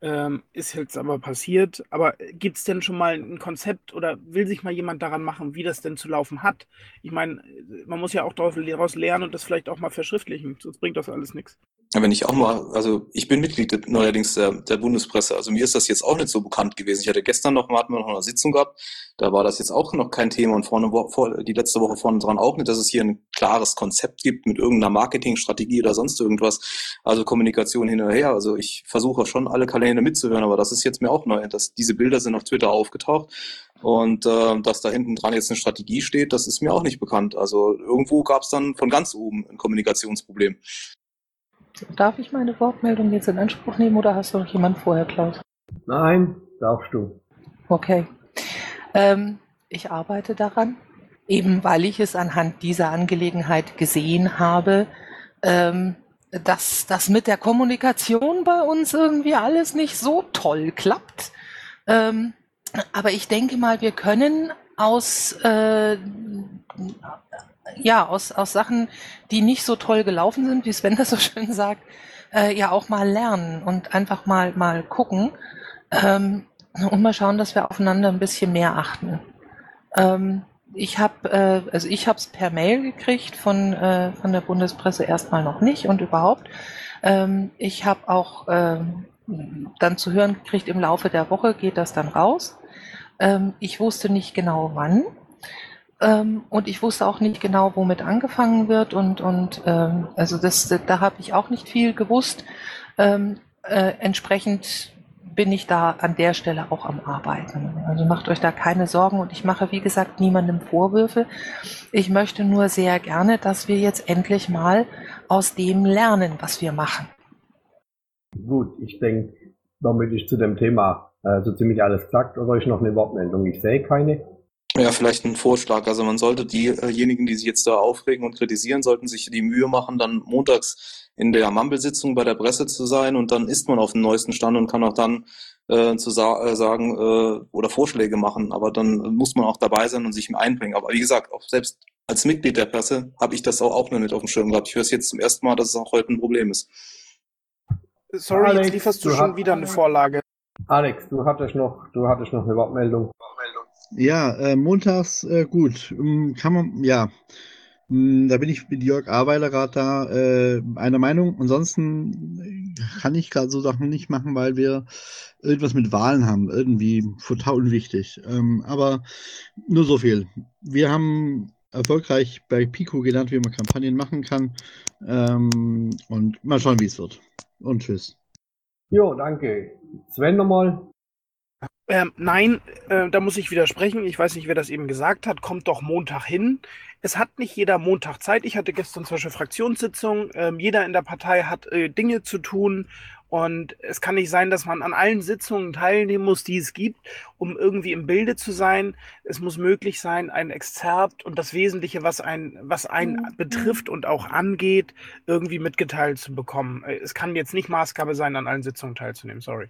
Ähm, ist jetzt aber passiert. Aber gibt es denn schon mal ein Konzept oder will sich mal jemand daran machen, wie das denn zu laufen hat? Ich meine, man muss ja auch daraus lernen und das vielleicht auch mal verschriftlichen, sonst bringt das alles nichts. Wenn ich auch mal, also ich bin Mitglied neuerdings der, der, Bundespresse, also mir ist das jetzt auch nicht so bekannt gewesen. Ich hatte gestern noch mal, hatten wir noch eine Sitzung gehabt, da war das jetzt auch noch kein Thema und vorne, vor, die letzte Woche vorne dran auch nicht, dass es hier ein klares Konzept gibt mit irgendeiner Marketingstrategie oder sonst irgendwas. Also Kommunikation hin und her. Also ich versuche schon alle Kanäle mitzuhören, aber das ist jetzt mir auch neu, dass diese Bilder sind auf Twitter aufgetaucht und äh, dass da hinten dran jetzt eine Strategie steht, das ist mir auch nicht bekannt. Also irgendwo gab es dann von ganz oben ein Kommunikationsproblem. Darf ich meine Wortmeldung jetzt in Anspruch nehmen oder hast du noch jemand vorher, Klaus? Nein, darfst du. Okay. Ähm, ich arbeite daran, eben weil ich es anhand dieser Angelegenheit gesehen habe, ähm, dass das mit der Kommunikation bei uns irgendwie alles nicht so toll klappt. Ähm, aber ich denke mal, wir können aus äh, ja, aus, aus Sachen, die nicht so toll gelaufen sind, wie Sven (laughs) das so schön sagt, äh, ja auch mal lernen und einfach mal, mal gucken ähm, und mal schauen, dass wir aufeinander ein bisschen mehr achten. Ähm, ich habe, äh, also ich habe es per Mail gekriegt von, äh, von der Bundespresse erstmal noch nicht und überhaupt. Ähm, ich habe auch ähm, dann zu hören gekriegt, im Laufe der Woche geht das dann raus. Ähm, ich wusste nicht genau wann. Ähm, und ich wusste auch nicht genau, womit angefangen wird. Und, und ähm, also das, da habe ich auch nicht viel gewusst. Ähm, äh, entsprechend bin ich da an der Stelle auch am Arbeiten. Also macht euch da keine Sorgen und ich mache, wie gesagt, niemandem Vorwürfe. Ich möchte nur sehr gerne, dass wir jetzt endlich mal aus dem lernen, was wir machen. Gut, ich denke, damit ist zu dem Thema äh, so ziemlich alles gesagt. Oder ist noch eine Wortmeldung? Ich sehe keine. Ja, vielleicht ein Vorschlag. Also man sollte diejenigen, die sich jetzt da aufregen und kritisieren, sollten sich die Mühe machen, dann montags in der Mumble-Sitzung bei der Presse zu sein und dann ist man auf dem neuesten Stand und kann auch dann äh, zu sa äh, sagen äh, oder Vorschläge machen. Aber dann muss man auch dabei sein und sich einbringen. Aber wie gesagt, auch selbst als Mitglied der Presse habe ich das auch, auch noch nicht auf dem Schirm gehabt. Ich höre es jetzt zum ersten Mal, dass es auch heute ein Problem ist. Sorry, Alex, jetzt lieferst du, du schon wieder eine Vorlage. Alex, du hattest noch, du hattest noch eine Wortmeldung. Wortmeldung. Ja, äh, montags äh, gut. Ähm, kann man, ja. Ähm, da bin ich mit Jörg Aweiler gerade da äh, einer Meinung. Ansonsten kann ich gerade so Sachen nicht machen, weil wir irgendwas mit Wahlen haben. Irgendwie total unwichtig. Ähm, aber nur so viel. Wir haben erfolgreich bei Pico gelernt, wie man Kampagnen machen kann. Ähm, und mal schauen, wie es wird. Und tschüss. Jo, danke. Sven nochmal. Ähm, nein, äh, da muss ich widersprechen. Ich weiß nicht, wer das eben gesagt hat. Kommt doch Montag hin. Es hat nicht jeder Montag Zeit. Ich hatte gestern zum Beispiel Fraktionssitzung. Ähm, jeder in der Partei hat äh, Dinge zu tun. Und es kann nicht sein, dass man an allen Sitzungen teilnehmen muss, die es gibt, um irgendwie im Bilde zu sein. Es muss möglich sein, ein Exzerpt und das Wesentliche, was ein, was einen mhm. betrifft und auch angeht, irgendwie mitgeteilt zu bekommen. Äh, es kann jetzt nicht Maßgabe sein, an allen Sitzungen teilzunehmen. Sorry.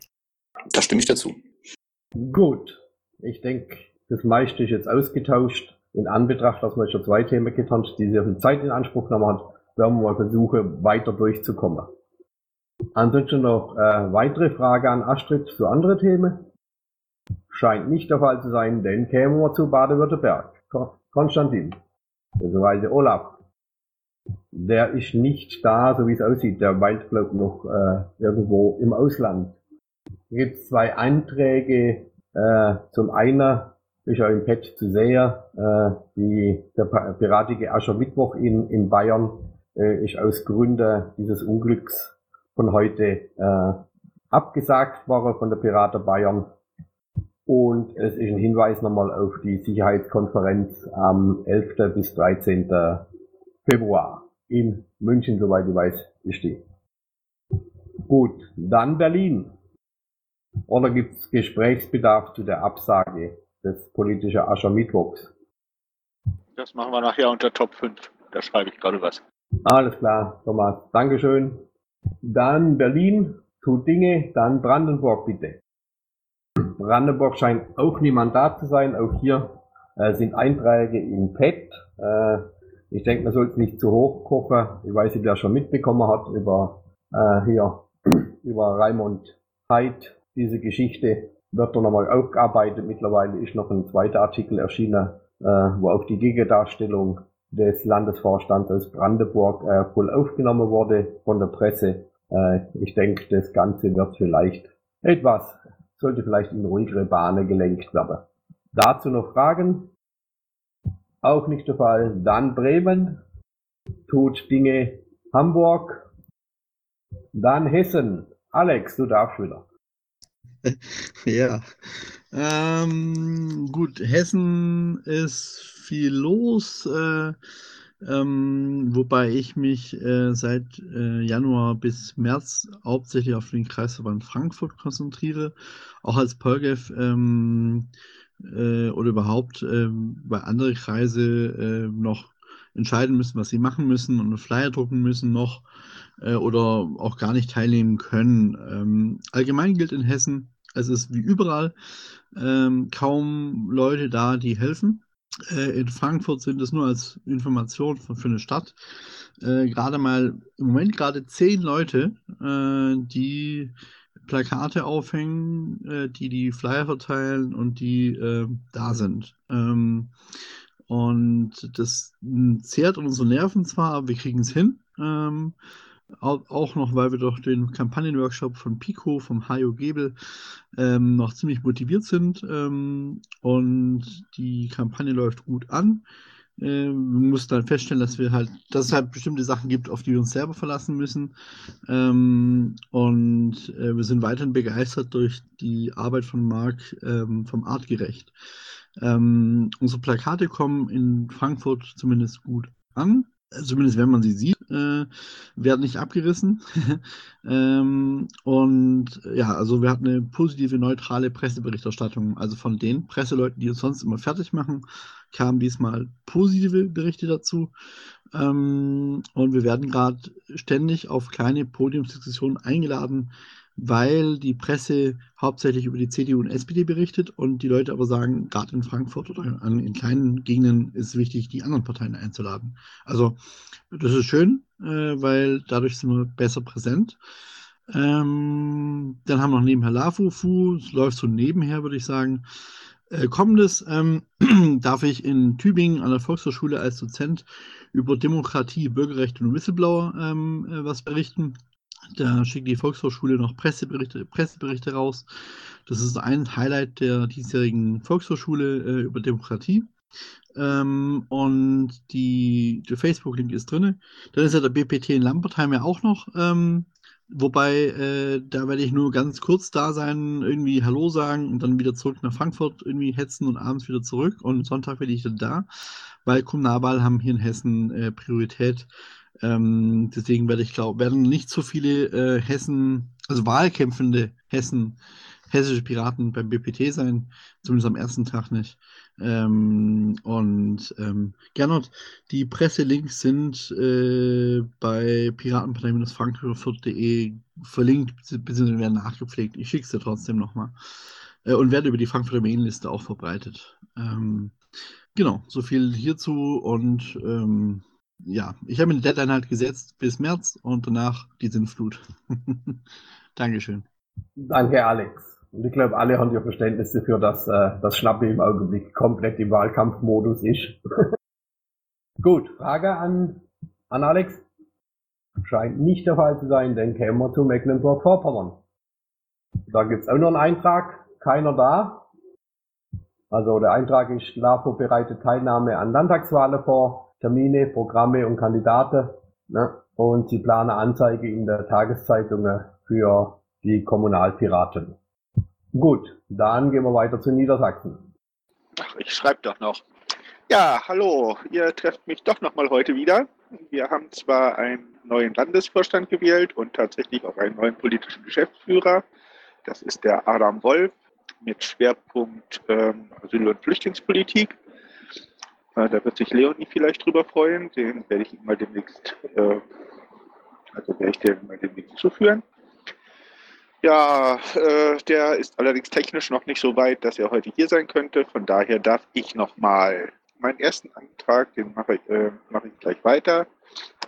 Da stimme ich dazu. Gut. Ich denke, das meiste ist jetzt ausgetauscht. In Anbetracht, dass wir schon zwei Themen getan die sehr viel Zeit in Anspruch genommen hat, werden wir mal versuchen, weiter durchzukommen. Ansonsten noch äh, weitere Frage an Astrid zu anderen Themen? Scheint nicht der Fall zu sein, denn kämen wir zu Baden-Württemberg. Konstantin, beziehungsweise Olaf. Der ist nicht da, so wie es aussieht. Der weilt, glaube noch äh, irgendwo im Ausland gibt zwei Anträge. Äh, zum einen ist ja im Pet zu sehen, äh, die, der piratige Aschermittwoch in, in Bayern äh, ist aus Gründen dieses Unglücks von heute äh, abgesagt worden von der Pirater Bayern. Und es ist ein Hinweis nochmal auf die Sicherheitskonferenz am 11. bis 13. Februar in München, soweit ich weiß, ist die. Gut, dann Berlin. Oder gibt es Gesprächsbedarf zu der Absage des politischen Aschermittwochs? Das machen wir nachher unter Top 5. Da schreibe ich gerade was. Alles klar, Thomas. Dankeschön. Dann Berlin, tut Dinge, dann Brandenburg bitte. Brandenburg scheint auch niemand da zu sein. Auch hier äh, sind Einträge im Pad. Äh, ich denke, man sollte nicht zu hoch kochen. Ich weiß nicht, wer schon mitbekommen hat über äh, hier (clears throat) über Raimund Heid. Diese Geschichte wird dann nochmal aufgearbeitet. Mittlerweile ist noch ein zweiter Artikel erschienen, äh, wo auch die Gegendarstellung des Landesvorstands aus Brandenburg äh, voll aufgenommen wurde von der Presse. Äh, ich denke, das Ganze wird vielleicht etwas, sollte vielleicht in ruhigere Bahnen gelenkt werden. Dazu noch Fragen? Auch nicht der Fall. Dann Bremen, tut Dinge Hamburg, dann Hessen. Alex, du darfst wieder. (laughs) Ja. Ähm, gut, Hessen ist viel los, äh, ähm, wobei ich mich äh, seit äh, Januar bis März hauptsächlich auf den Kreisverband Frankfurt konzentriere, auch als Polgef ähm, äh, oder überhaupt ähm, bei anderen Kreise äh, noch entscheiden müssen, was sie machen müssen und einen Flyer drucken müssen noch äh, oder auch gar nicht teilnehmen können. Ähm, allgemein gilt in Hessen, es ist wie überall ähm, kaum Leute da, die helfen. Äh, in Frankfurt sind es nur als Information für, für eine Stadt äh, gerade mal im Moment gerade zehn Leute, äh, die Plakate aufhängen, äh, die die Flyer verteilen und die äh, da sind. Ähm, und das zehrt unsere Nerven zwar, aber wir kriegen es hin. Ähm, auch noch, weil wir durch den Kampagnenworkshop von Pico, vom Hajo Gebel, ähm, noch ziemlich motiviert sind. Ähm, und die Kampagne läuft gut an. Ähm, wir mussten dann feststellen, dass wir halt, dass es halt bestimmte Sachen gibt, auf die wir uns selber verlassen müssen. Ähm, und äh, wir sind weiterhin begeistert durch die Arbeit von Marc ähm, vom Artgerecht. Ähm, unsere Plakate kommen in Frankfurt zumindest gut an zumindest wenn man sie sieht, äh, werden nicht abgerissen. (laughs) ähm, und ja, also wir hatten eine positive, neutrale Presseberichterstattung. Also von den Presseleuten, die uns sonst immer fertig machen, kamen diesmal positive Berichte dazu. Ähm, und wir werden gerade ständig auf kleine Podiumsdiskussionen eingeladen, weil die Presse hauptsächlich über die CDU und SPD berichtet und die Leute aber sagen, gerade in Frankfurt oder in kleinen Gegenden ist es wichtig, die anderen Parteien einzuladen. Also das ist schön, äh, weil dadurch sind wir besser präsent. Ähm, dann haben wir noch nebenher LAFUFU, es läuft so nebenher, würde ich sagen. Äh, kommendes ähm, (clears throat) darf ich in Tübingen an der Volkshochschule als Dozent über Demokratie, Bürgerrechte und Whistleblower ähm, äh, was berichten. Da schickt die Volkshochschule noch Presseberichte, Presseberichte raus. Das ist ein Highlight der diesjährigen Volkshochschule äh, über Demokratie. Ähm, und die, der Facebook-Link ist drin. Dann ist ja der BPT in Lambertheim ja auch noch. Ähm, wobei, äh, da werde ich nur ganz kurz da sein, irgendwie Hallo sagen und dann wieder zurück nach Frankfurt irgendwie hetzen und abends wieder zurück. Und Sonntag werde ich dann da, weil Kommunalwahl haben hier in Hessen äh, Priorität. Ähm, deswegen werde ich glaube, werden nicht so viele äh, Hessen, also wahlkämpfende Hessen, hessische Piraten beim BPT sein, zumindest am ersten Tag nicht. Ähm, und ähm, Gernot, die Presselinks sind äh, bei piratenpartei-frankfurt.de verlinkt, bzw. werden nachgepflegt. Ich schicke es dir trotzdem nochmal. Äh, und werde über die Frankfurter Mailingliste auch verbreitet. Ähm, genau, so viel hierzu und ähm, ja, ich habe mir eine Deadline halt gesetzt bis März und danach die Sinnflut. (laughs) Dankeschön. Danke, Alex. Und ich glaube, alle haben ja Verständnis dafür, dass äh, das Schnappe im Augenblick komplett im Wahlkampfmodus ist. (laughs) Gut, Frage an, an Alex. Scheint nicht der Fall zu sein, denn kämen wir zu Mecklenburg-Vorpommern. Da gibt's auch noch einen Eintrag, keiner da. Also der Eintrag ist LAFO bereitet Teilnahme an Landtagswahlen vor. Termine, Programme und Kandidaten. Ne? Und sie planen Anzeige in der Tageszeitung für die Kommunalpiraten. Gut, dann gehen wir weiter zu Niedersachsen. Ach, ich schreibe doch noch. Ja, hallo, ihr trefft mich doch nochmal heute wieder. Wir haben zwar einen neuen Landesvorstand gewählt und tatsächlich auch einen neuen politischen Geschäftsführer. Das ist der Adam Wolf mit Schwerpunkt ähm, Asyl- und Flüchtlingspolitik. Äh, da wird sich Leonie vielleicht drüber freuen. Den werde ich mal demnächst, äh, also werde ich den mal demnächst zuführen. Ja, äh, der ist allerdings technisch noch nicht so weit, dass er heute hier sein könnte. Von daher darf ich nochmal meinen ersten Antrag, den mache ich, äh, mache ich gleich weiter.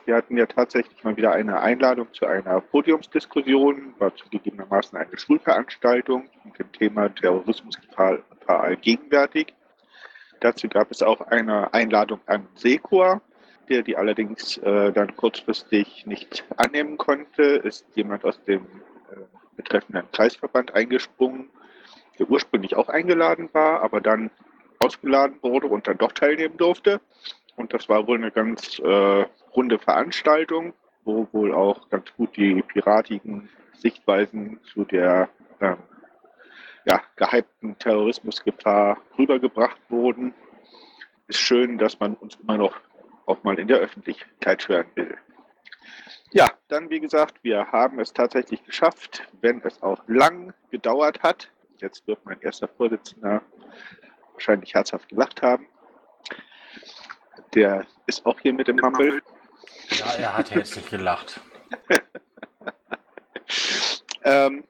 Wir hatten ja tatsächlich mal wieder eine Einladung zu einer Podiumsdiskussion, war zugegebenermaßen eine Schulveranstaltung mit dem Thema Terrorismusgefahr gegenwärtig. Dazu gab es auch eine Einladung an Sekor, der die allerdings äh, dann kurzfristig nicht annehmen konnte. Ist jemand aus dem äh, betreffenden Kreisverband eingesprungen, der ursprünglich auch eingeladen war, aber dann ausgeladen wurde und dann doch teilnehmen durfte. Und das war wohl eine ganz äh, runde Veranstaltung, wo wohl auch ganz gut die piratigen Sichtweisen zu der ähm, ja, gehypten Terrorismusgefahr rübergebracht wurden. Ist schön, dass man uns immer noch auch mal in der Öffentlichkeit hören will. Ja, dann wie gesagt, wir haben es tatsächlich geschafft, wenn es auch lang gedauert hat. Jetzt wird mein erster Vorsitzender wahrscheinlich herzhaft gelacht haben. Der ist auch hier mit im Mumble. Ja, er hat herzlich gelacht. (laughs) ähm,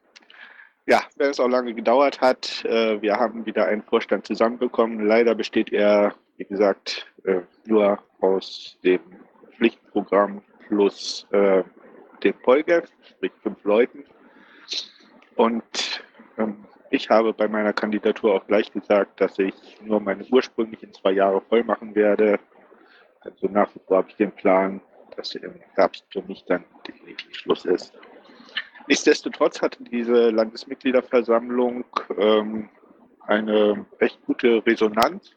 ja, wenn es auch lange gedauert hat, äh, wir haben wieder einen Vorstand zusammenbekommen. Leider besteht er, wie gesagt, äh, nur aus dem Pflichtprogramm plus äh, dem Polgef, sprich fünf Leuten. Und ähm, ich habe bei meiner Kandidatur auch gleich gesagt, dass ich nur meine ursprünglichen zwei Jahre voll machen werde. Also nach wie vor habe ich den Plan, dass im Herbst für mich dann definitiv Schluss ist. Nichtsdestotrotz hatte diese Landesmitgliederversammlung ähm, eine recht gute Resonanz,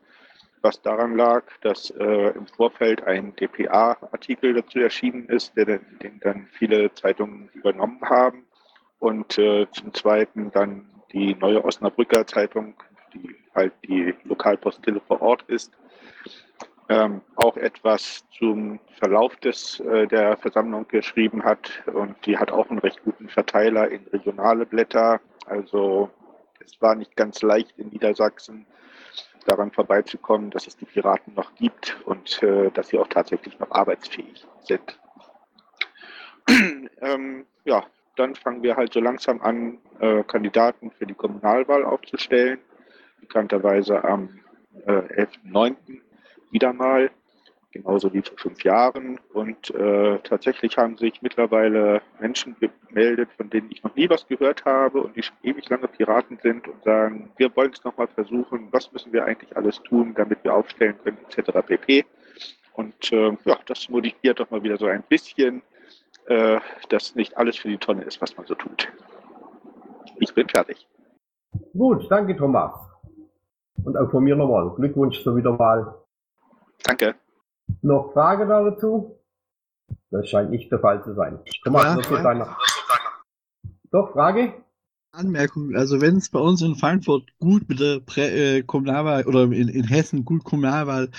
was daran lag, dass äh, im Vorfeld ein DPA-Artikel dazu erschienen ist, der, den dann viele Zeitungen übernommen haben. Und äh, zum Zweiten dann die neue Osnabrücker Zeitung, die halt die Lokalpostille vor Ort ist, ähm, auch etwas zum Verlauf des, äh, der Versammlung geschrieben hat. Und die hat auch einen recht guten Verteiler in regionale Blätter. Also es war nicht ganz leicht in Niedersachsen daran vorbeizukommen, dass es die Piraten noch gibt und äh, dass sie auch tatsächlich noch arbeitsfähig sind. (clears throat) ähm, ja, dann fangen wir halt so langsam an, äh, Kandidaten für die Kommunalwahl aufzustellen. Bekannterweise am äh, 11.09. wieder mal, genauso wie vor fünf Jahren. Und äh, tatsächlich haben sich mittlerweile Menschen gemeldet, von denen ich noch nie was gehört habe und die schon ewig lange Piraten sind und sagen, wir wollen es nochmal versuchen, was müssen wir eigentlich alles tun, damit wir aufstellen können, etc. pp. Und äh, ja, das motiviert doch mal wieder so ein bisschen, äh, dass nicht alles für die Tonne ist, was man so tut. Ich bin fertig. Gut, danke Thomas. Und auch von mir nochmal Glückwunsch zur Wiederwahl. Danke. Noch Frage dazu? Das scheint nicht der Fall zu sein. Thomas, Ja, zu ja. deiner. Doch, Frage? Anmerkung, also wenn es bei uns in Frankfurt gut mit der Prä äh, Kommunalwahl oder in, in Hessen gut Kommunalwahl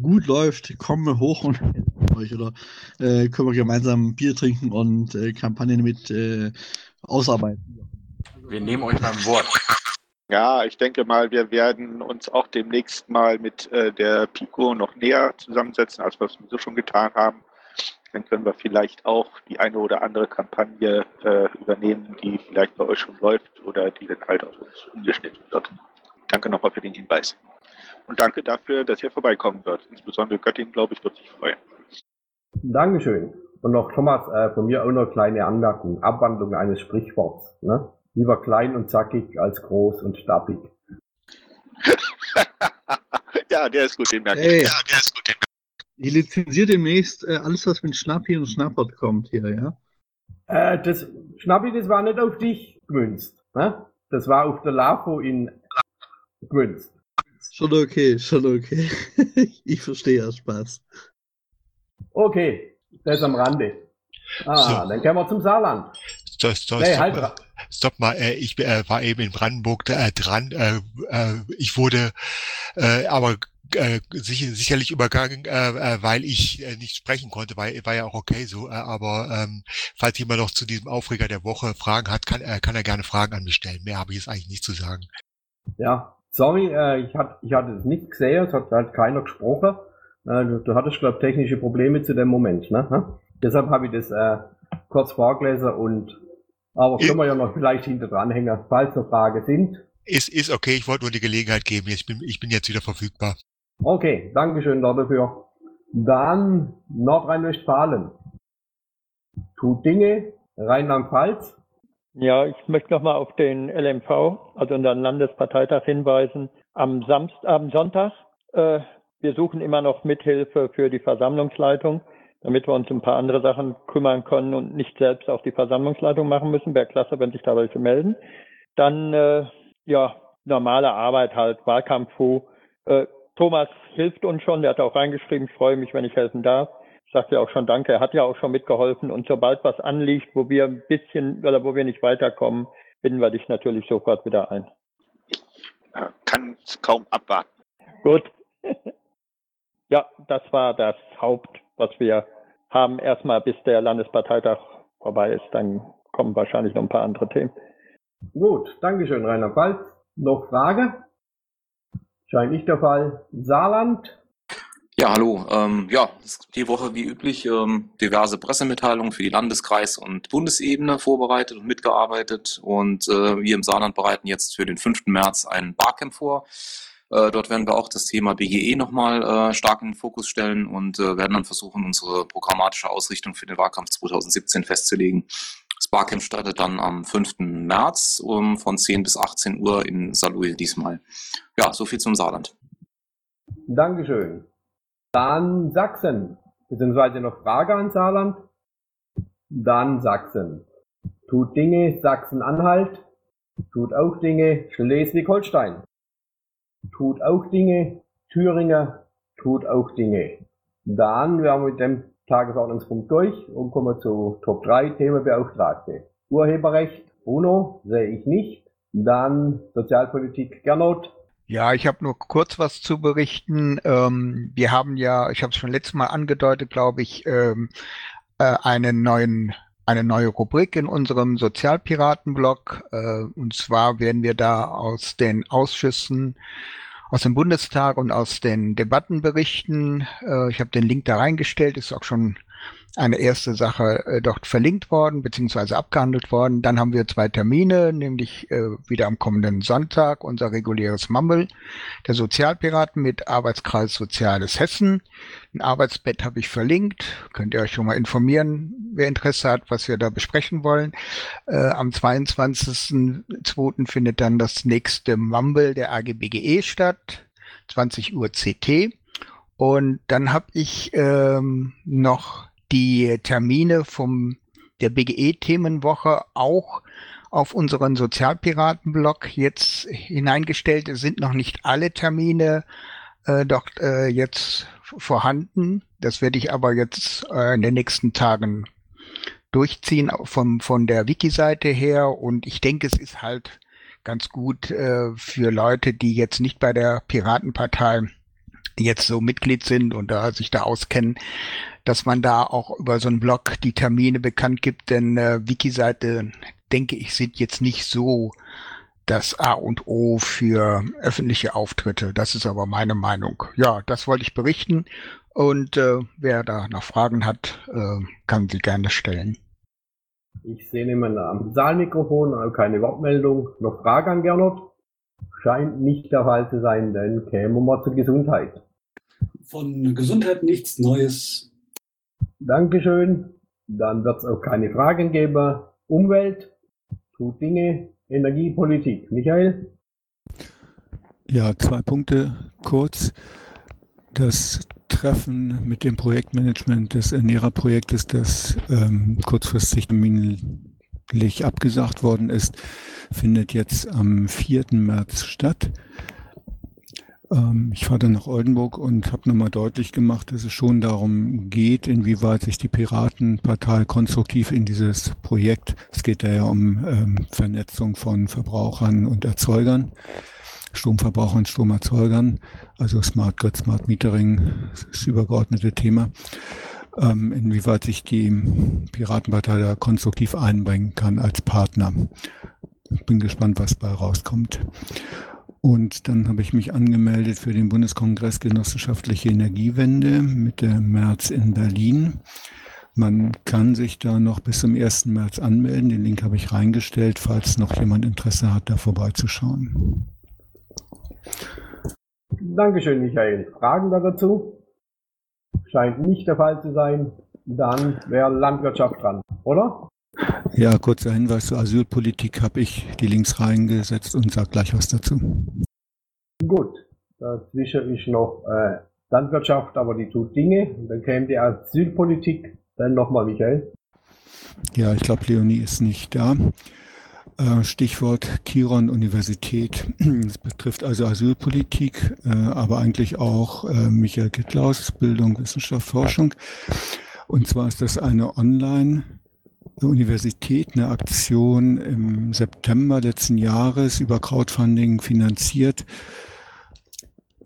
gut läuft, kommen wir hoch und helfen (laughs) euch oder äh, können wir gemeinsam Bier trinken und äh, Kampagnen mit äh, ausarbeiten. Wir nehmen euch beim Wort. Ja, ich denke mal, wir werden uns auch demnächst mal mit äh, der Pico noch näher zusammensetzen, als wir es so schon getan haben. Dann können wir vielleicht auch die eine oder andere Kampagne äh, übernehmen, die vielleicht bei euch schon läuft oder die dann halt auf uns umgeschnitten wird. Danke nochmal für den Hinweis. Und danke dafür, dass ihr vorbeikommen wird. Insbesondere Göttingen, glaube ich, wird sich freuen. Dankeschön. Und noch Thomas, äh, von mir auch noch eine kleine Anmerkung. Abwandlung eines Sprichworts. Ne? Lieber klein und zackig als groß und stappig. (laughs) ja, der ist gut, den merke Ey. ich. Ja, der ist gut, den Ich lizenziere demnächst äh, alles, was mit Schnappi und Schnappert kommt hier, ja? Äh, das, Schnappi, das war nicht auf dich gemünzt. Ne? Das war auf der LAFO in gemünzt. Schon okay, schon okay. (laughs) ich verstehe ja Spaß. Okay, das am Rande. Ah, So. dann kommen wir zum Saarland. Das, das, Nee, halt, stopp mal, äh, ich äh, war eben in Brandenburg äh, dran. Äh, äh, ich wurde äh, aber äh, sicher, sicherlich übergangen, äh, äh, weil ich äh, nicht sprechen konnte, war, war ja auch okay so. Äh, aber ähm, falls jemand noch zu diesem Aufreger der Woche Fragen hat, kann, äh, kann er gerne Fragen an mich stellen. Mehr habe ich jetzt eigentlich nicht zu sagen. Ja, sorry, äh, ich, hat, ich hatte es nicht gesehen, es hat halt keiner gesprochen. Äh, du, du hattest, glaube technische Probleme zu dem Moment, ne? Ha? Deshalb habe ich das äh, kurz vorgelesen und aber können wir ja noch vielleicht hinter dranhängen, falls noch Fragen sind. Ist, ist okay, ich wollte nur die Gelegenheit geben. Ich bin, ich bin jetzt wieder verfügbar. Okay, Dankeschön dafür. Dann Nordrhein-Westfalen. Tut Dinge, Rheinland-Pfalz. Ja, ich möchte nochmal auf den LMV, also unseren Landesparteitag hinweisen. Am Samstag, am Sonntag, äh, wir suchen immer noch Mithilfe für die Versammlungsleitung, damit wir uns um ein paar andere Sachen kümmern können und nicht selbst auch die Versammlungsleitung machen müssen. Wäre klasse, wenn sich da welche melden. Dann, äh, ja, normale Arbeit halt, Wahlkampf, äh, Thomas hilft uns schon, der hat auch reingeschrieben, ich freue mich, wenn ich helfen darf. Ich sagte ja auch schon Danke, er hat ja auch schon mitgeholfen und sobald was anliegt, wo wir ein bisschen oder wo wir nicht weiterkommen, binden wir dich natürlich sofort wieder ein. Kann es kaum abwarten. Gut. (laughs) ja, das war das Haupt, was wir haben. Erstmal bis der Landesparteitag vorbei ist, dann kommen wahrscheinlich noch ein paar andere Themen. Gut, Dankeschön, Rainer Pfalz. Noch Frage? Scheint nicht der Fall. Saarland? Ja, hallo. Ähm, ja, die Woche wie üblich ähm, diverse Pressemitteilungen für die Landeskreis- und Bundesebene vorbereitet und mitgearbeitet. Und äh, wir im Saarland bereiten jetzt für den 5. März ein Barcamp vor. Äh, dort werden wir auch das Thema BGE nochmal äh, stark in den Fokus stellen und äh, werden dann versuchen, unsere programmatische Ausrichtung für den Wahlkampf 2017 festzulegen. Das Barcamp startet dann am 5. März um, von 10 bis 18 Uhr in Saarlouis diesmal. Ja, so viel zum Saarland. Dankeschön. Dann Sachsen. Beziehungsweise noch Frage an Saarland. Dann Sachsen. Tut Dinge Sachsen-Anhalt. Tut auch Dinge Schleswig-Holstein. Tut auch Dinge Thüringer. Tut auch Dinge. Dann werden wir mit dem Tagesordnungspunkt durch und kommen zu Top 3 Themenbeauftragte. Urheberrecht, Bruno, sehe ich nicht. Dann Sozialpolitik, Gernot. Ja, ich habe nur kurz was zu berichten. Ähm, wir haben ja, ich habe es schon letztes Mal angedeutet, glaube ich, ähm, äh, einen neuen eine neue Rubrik in unserem Sozialpiraten-Blog. Äh, und zwar werden wir da aus den Ausschüssen aus dem Bundestag und aus den Debatten berichten. Äh, ich habe den Link da reingestellt, ist auch schon eine erste Sache äh, dort verlinkt worden, beziehungsweise abgehandelt worden. Dann haben wir zwei Termine, nämlich äh, wieder am kommenden Sonntag unser reguläres Mumble der Sozialpiraten mit Arbeitskreis Soziales Hessen. Ein Arbeitsbett habe ich verlinkt. Könnt ihr euch schon mal informieren, wer Interesse hat, was wir da besprechen wollen. Äh, am 22.02. findet dann das nächste Mumble der AGBGE statt. 20 Uhr CT. Und dann habe ich ähm, noch die Termine vom der BGE-Themenwoche auch auf unseren Sozialpiraten-Blog jetzt hineingestellt. Es sind noch nicht alle Termine äh, dort äh, jetzt vorhanden. Das werde ich aber jetzt äh, in den nächsten Tagen durchziehen vom, von der Wiki-Seite her. Und ich denke, es ist halt ganz gut äh, für Leute, die jetzt nicht bei der Piratenpartei jetzt so Mitglied sind und da sich da auskennen, dass man da auch über so einen Blog die Termine bekannt gibt, denn äh, Wiki-Seite, denke ich, sind jetzt nicht so das A und O für öffentliche Auftritte. Das ist aber meine Meinung. Ja, das wollte ich berichten und äh, wer da noch Fragen hat, äh, kann sie gerne stellen. Ich sehe niemanden am Saalmikrofon, also keine Wortmeldung. Noch Frage an Gernot? Scheint nicht der Fall zu sein, denn kämen wir zur Gesundheit. Von Gesundheit nichts Neues. Dankeschön. Dann wird es auch keine Fragen geben. Umwelt, tut Dinge, Energiepolitik. Michael? Ja, zwei Punkte kurz. Das Treffen mit dem Projektmanagement des Ernährerprojektes, das ähm, kurzfristig terminlich abgesagt worden ist, findet jetzt am 4. März statt. Ähm, ich fahre dann nach Oldenburg und habe nochmal deutlich gemacht, dass es schon darum geht, inwieweit sich die Piratenpartei konstruktiv in dieses Projekt, es geht da ja um ähm, Vernetzung von Verbrauchern und Erzeugern, Stromverbrauchern, Stromerzeugern, also Smart Grid, Smart Metering, das, das übergeordnete Thema, ähm, inwieweit sich die Piratenpartei da konstruktiv einbringen kann als Partner. Bin gespannt, was bei rauskommt. Und dann habe ich mich angemeldet für den Bundeskongress Genossenschaftliche Energiewende Mitte März in Berlin. Man kann sich da noch bis zum 1. März anmelden. Den Link habe ich reingestellt, falls noch jemand Interesse hat, da vorbeizuschauen. Dankeschön, Michael. Fragen da dazu? Scheint nicht der Fall zu sein. Dann wäre Landwirtschaft dran, oder? Ja, kurzer Hinweis zur Asylpolitik habe ich die Links reingesetzt und sage gleich was dazu. Gut, dazwischen ist noch äh, Landwirtschaft, aber die tut Dinge. Und dann käme die Asylpolitik. Dann nochmal Michael. Ja, ich glaube, Leonie ist nicht da. Äh, Stichwort Kiron Universität. (clears throat) Das betrifft also Asylpolitik, äh, aber eigentlich auch äh, Michael Gittlaus, Bildung, Wissenschaft, Forschung. Und zwar ist das eine Online- Universität eine Aktion im September letzten Jahres über Crowdfunding finanziert.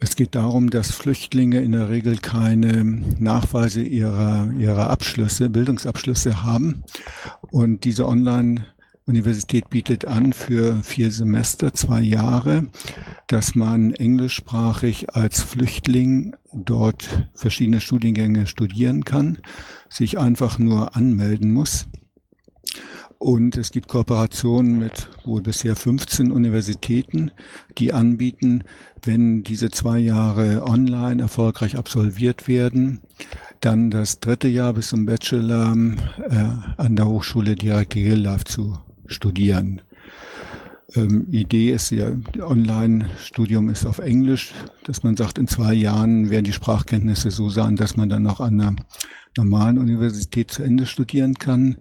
Es geht darum, dass Flüchtlinge in der Regel keine Nachweise ihrer, ihrer Abschlüsse, Bildungsabschlüsse haben. Und diese Online-Universität bietet an für vier Semester, zwei Jahre, dass man englischsprachig als Flüchtling dort verschiedene Studiengänge studieren kann, sich einfach nur anmelden muss. Und es gibt Kooperationen mit wohl bisher 15 Universitäten, die anbieten, wenn diese zwei Jahre online erfolgreich absolviert werden, dann das dritte Jahr bis zum Bachelor äh, an der Hochschule direkt Real Life zu studieren. Ähm, Idee ist ja, Online-Studium ist auf Englisch, dass man sagt, in zwei Jahren werden die Sprachkenntnisse so sein, dass man dann noch an einer normalen Universität zu Ende studieren kann.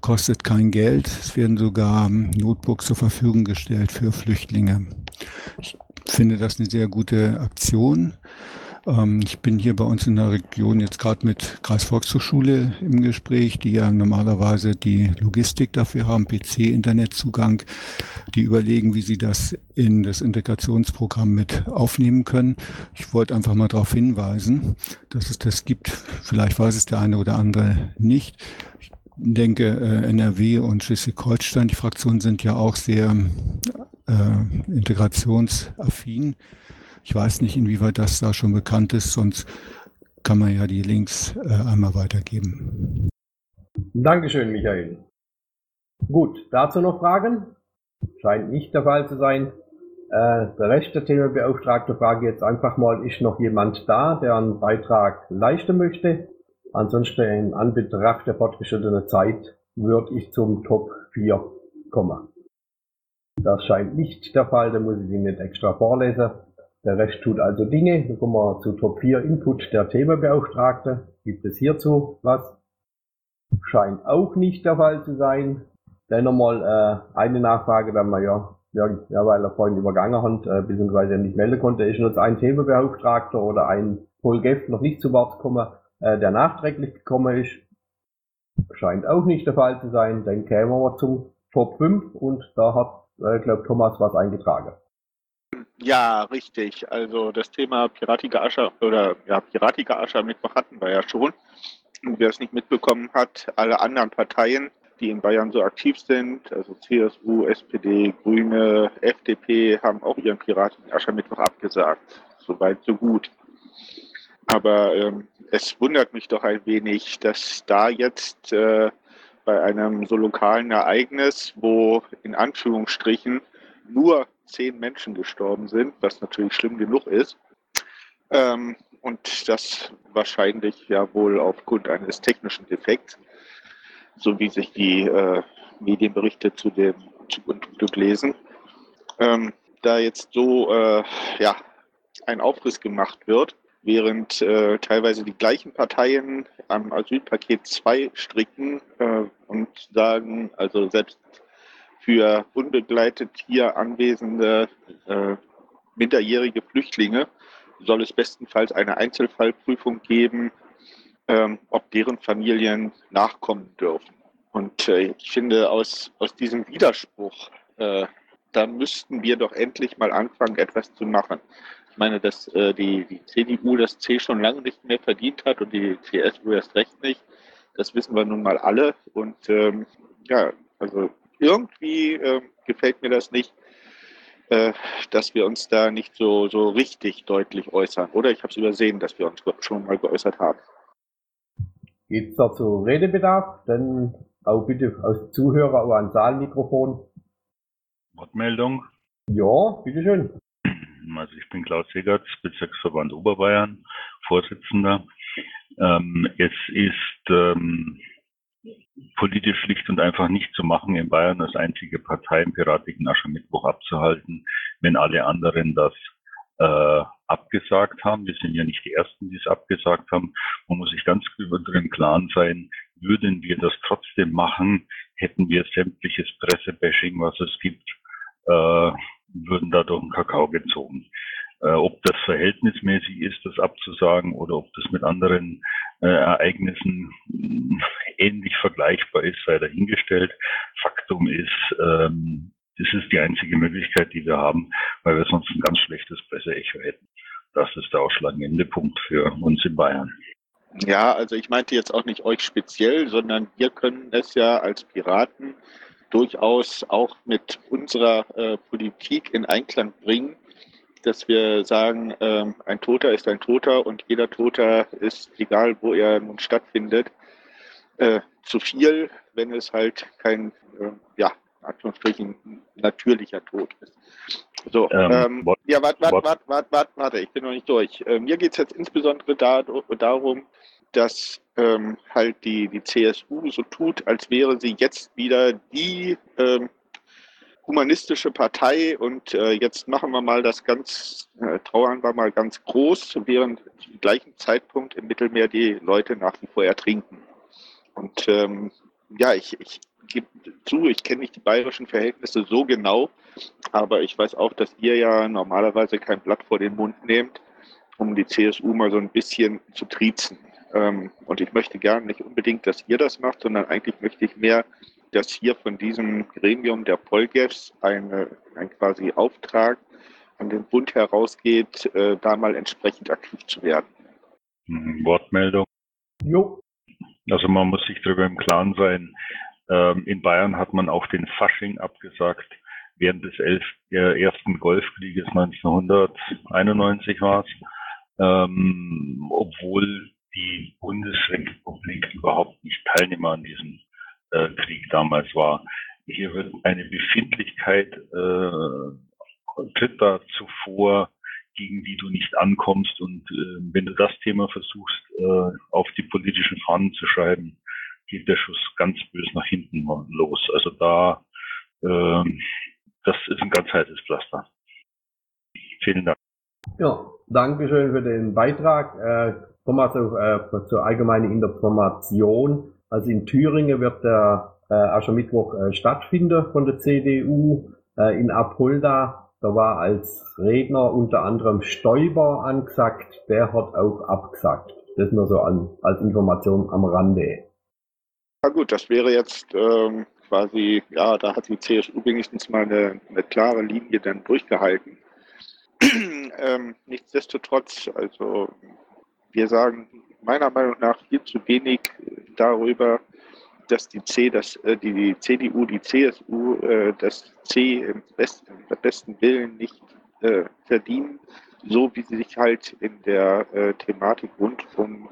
Kostet kein Geld. Es werden sogar Notebooks zur Verfügung gestellt für Flüchtlinge. Ich finde das eine sehr gute Aktion. Ähm, ich bin hier bei uns in der Region jetzt gerade mit Kreisvolkshochschule im Gespräch, die ja normalerweise die Logistik dafür haben, PC, Internetzugang. Die überlegen, wie sie das in das Integrationsprogramm mit aufnehmen können. Ich wollte einfach mal darauf hinweisen, dass es das gibt. Vielleicht weiß es der eine oder andere nicht. Ich denke, äh, NRW und Schleswig-Holstein, die Fraktionen sind ja auch sehr äh, integrationsaffin. Ich weiß nicht, inwieweit das da schon bekannt ist, sonst kann man ja die Links äh, einmal weitergeben. Dankeschön, Michael. Gut, dazu noch Fragen? Scheint nicht der Fall zu sein. Äh, der der Themenbeauftragte frage jetzt einfach mal, ist noch jemand da, der einen Beitrag leisten möchte? Ansonsten in Anbetracht der fortgeschrittenen Zeit würde ich zum Top 4 kommen. Das scheint nicht der Fall, da muss ich ihn nicht extra vorlesen. Der Rest tut also Dinge. Dann kommen wir zu Top 4 Input der Themenbeauftragte. Gibt es hierzu was? Scheint auch nicht der Fall zu sein. Dann nochmal äh, eine Nachfrage, wenn wir ja, ja, ja weil er vorhin übergangen hat, äh, beziehungsweise nicht melden konnte, ist jetzt ein Themenbeauftragter oder ein Paul Geff noch nicht zu Wort gekommen, äh, der nachträglich gekommen ist. Scheint auch nicht der Fall zu sein. Dann kämen wir zum Top 5 und da hat, äh, glaube Thomas was eingetragen. Ja, richtig. Also das Thema Piratiger Ascher oder ja, Piratiger Ascher Mittwoch hatten wir ja schon. Und wer es nicht mitbekommen hat, alle anderen Parteien, die in Bayern so aktiv sind, also CSU, SPD, Grüne, FDP, haben auch ihren Piratigen Aschermittwoch abgesagt. Soweit, so gut. Aber ähm, es wundert mich doch ein wenig, dass da jetzt äh, bei einem so lokalen Ereignis, wo in Anführungsstrichen nur zehn Menschen gestorben sind, was natürlich schlimm genug ist. Ähm, und das wahrscheinlich ja wohl aufgrund eines technischen Defekts, so wie sich die äh, Medienberichte zu dem Zug und Glück lesen. Ähm, da jetzt so äh, ja, ein Aufriss gemacht wird, während äh, teilweise die gleichen Parteien am Asylpaket 2 stricken äh, und sagen, also selbst für unbegleitet hier anwesende äh, minderjährige Flüchtlinge soll es bestenfalls eine Einzelfallprüfung geben, ähm, ob deren Familien nachkommen dürfen. Und äh, ich finde, aus, aus diesem Widerspruch, äh, da müssten wir doch endlich mal anfangen, etwas zu machen. Ich meine, dass äh, die, die CDU das C schon lange nicht mehr verdient hat und die CSU erst recht nicht. Das wissen wir nun mal alle. Und ähm, ja, also irgendwie äh, gefällt mir das nicht, äh, dass wir uns da nicht so, so richtig deutlich äußern. Oder ich habe es übersehen, dass wir uns schon mal geäußert haben. Gibt es dazu Redebedarf? Dann auch bitte aus Zuhörer oder an Saalmikrofon. Wortmeldung. Ja, bitteschön. Also ich bin Klaus Segertz, Bezirksverband Oberbayern, Vorsitzender. Ähm, es ist ähm, politisch schlicht und einfach nicht zu machen, in Bayern als einzige Partei im piratischen Aschermittwoch abzuhalten, wenn alle anderen das äh, abgesagt haben. Wir sind ja nicht die Ersten, die es abgesagt haben. Man muss sich ganz über den Klaren sein, würden wir das trotzdem machen, hätten wir sämtliches Pressebashing, was es gibt, äh, würden da durch Kakao gezogen. Äh, ob das verhältnismäßig ist, das abzusagen, oder ob das mit anderen äh, Ereignissen mh, ähnlich vergleichbar ist, sei dahingestellt. Faktum ist, ähm, das ist die einzige Möglichkeit, die wir haben, weil wir sonst ein ganz schlechtes Presseecho hätten. Das ist der ausschlaggebende Punkt für uns in Bayern. Ja, also ich meinte jetzt auch nicht euch speziell, sondern wir können es ja als Piraten durchaus auch mit unserer äh, Politik in Einklang bringen, dass wir sagen, ähm, ein Toter ist ein Toter und jeder Toter ist, egal wo er nun stattfindet, äh, zu viel, wenn es halt kein, äh, ja, Anführungsstrichen, natürlicher Tod ist. So, ähm, ähm, ja, warte, warte, warte, warte, warte, warte, ich bin noch nicht durch. Äh, mir geht es jetzt insbesondere da, darum, dass ähm, halt die, die CSU so tut, als wäre sie jetzt wieder die ähm, humanistische Partei und äh, jetzt machen wir mal das ganz, äh, trauern wir mal ganz groß, während zum gleichen Zeitpunkt im Mittelmeer die Leute nach wie vor ertrinken. Und ähm, ja, ich, ich gebe zu, ich kenne nicht die bayerischen Verhältnisse so genau, aber ich weiß auch, dass ihr ja normalerweise kein Blatt vor den Mund nehmt, um die CSU mal so ein bisschen zu triezen. Ähm, und ich möchte gern nicht unbedingt, dass ihr das macht, sondern eigentlich möchte ich mehr, dass hier von diesem Gremium der Polgefs eine, ein quasi Auftrag an den Bund herausgeht, äh, da mal entsprechend aktiv zu werden. Mhm, Wortmeldung. Jo. Also man muss sich darüber im Klaren sein, ähm, in Bayern hat man auch den Fasching abgesagt. Während des elf, äh, ersten Golfkrieges 1991 war es, ähm, obwohl die Bundesrepublik überhaupt nicht Teilnehmer an diesem äh, Krieg damals war. Hier wird eine Befindlichkeit äh, tritt da zuvor, gegen die du nicht ankommst. Und äh, wenn du das Thema versuchst, äh, auf die politischen Fahnen zu schreiben, geht der Schuss ganz bös nach hinten los. Also da, äh, das ist ein ganz heißes Pflaster. Vielen Dank. Ja, danke schön für den Beitrag. Äh, Thomas, äh, zur allgemeinen Information. Also in Thüringen wird der äh, Aschermittwoch äh, stattfinden von der CDU äh, in Apolda. Da war als Redner unter anderem Stoiber angesagt, der hat auch abgesagt. Das nur so an, als Information am Rande. Ja gut, das wäre jetzt ähm, quasi, ja, da hat die CSU wenigstens mal eine, eine klare Linie dann durchgehalten. (clears throat) ähm, nichtsdestotrotz, also wir sagen meiner Meinung nach viel zu wenig darüber, dass die, C, das, äh, die, CDU, die CSU äh, das C im besten, im besten Willen nicht äh, verdienen, so wie sie sich halt in der äh, Thematik rund um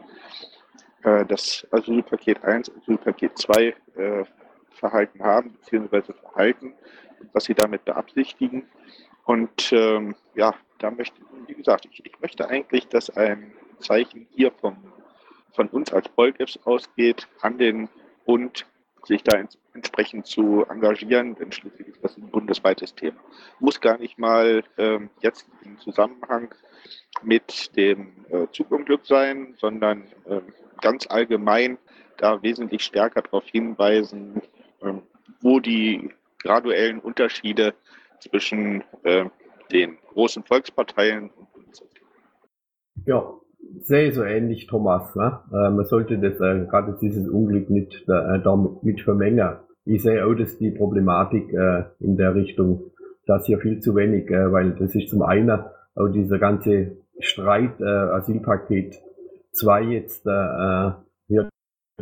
äh, das Asylpaket 1, Asylpaket 2 äh, verhalten haben, beziehungsweise verhalten, was sie damit beabsichtigen. Und ähm, ja, da möchte, wie gesagt, ich, ich möchte eigentlich, dass ein Zeichen hier vom, von uns als Polgefs ausgeht, an den Bund, sich da ins, entsprechend zu engagieren, denn schließlich ist das ein bundesweites Thema. Muss gar nicht mal ähm, jetzt im Zusammenhang mit dem äh, Zugunglück sein, sondern äh, ganz allgemein da wesentlich stärker darauf hinweisen, äh, wo die graduellen Unterschiede zwischen äh, den großen Volksparteien Ja, sehe so ähnlich, Thomas. Ne? Äh, man sollte das äh, gerade dieses Unglück nicht äh, damit vermengen. Ich sehe auch, dass die Problematik äh, in der Richtung, dass hier viel zu wenig, äh, weil das ist zum einen auch dieser ganze Streit, äh, Asylpaket 2 jetzt, äh, äh, hier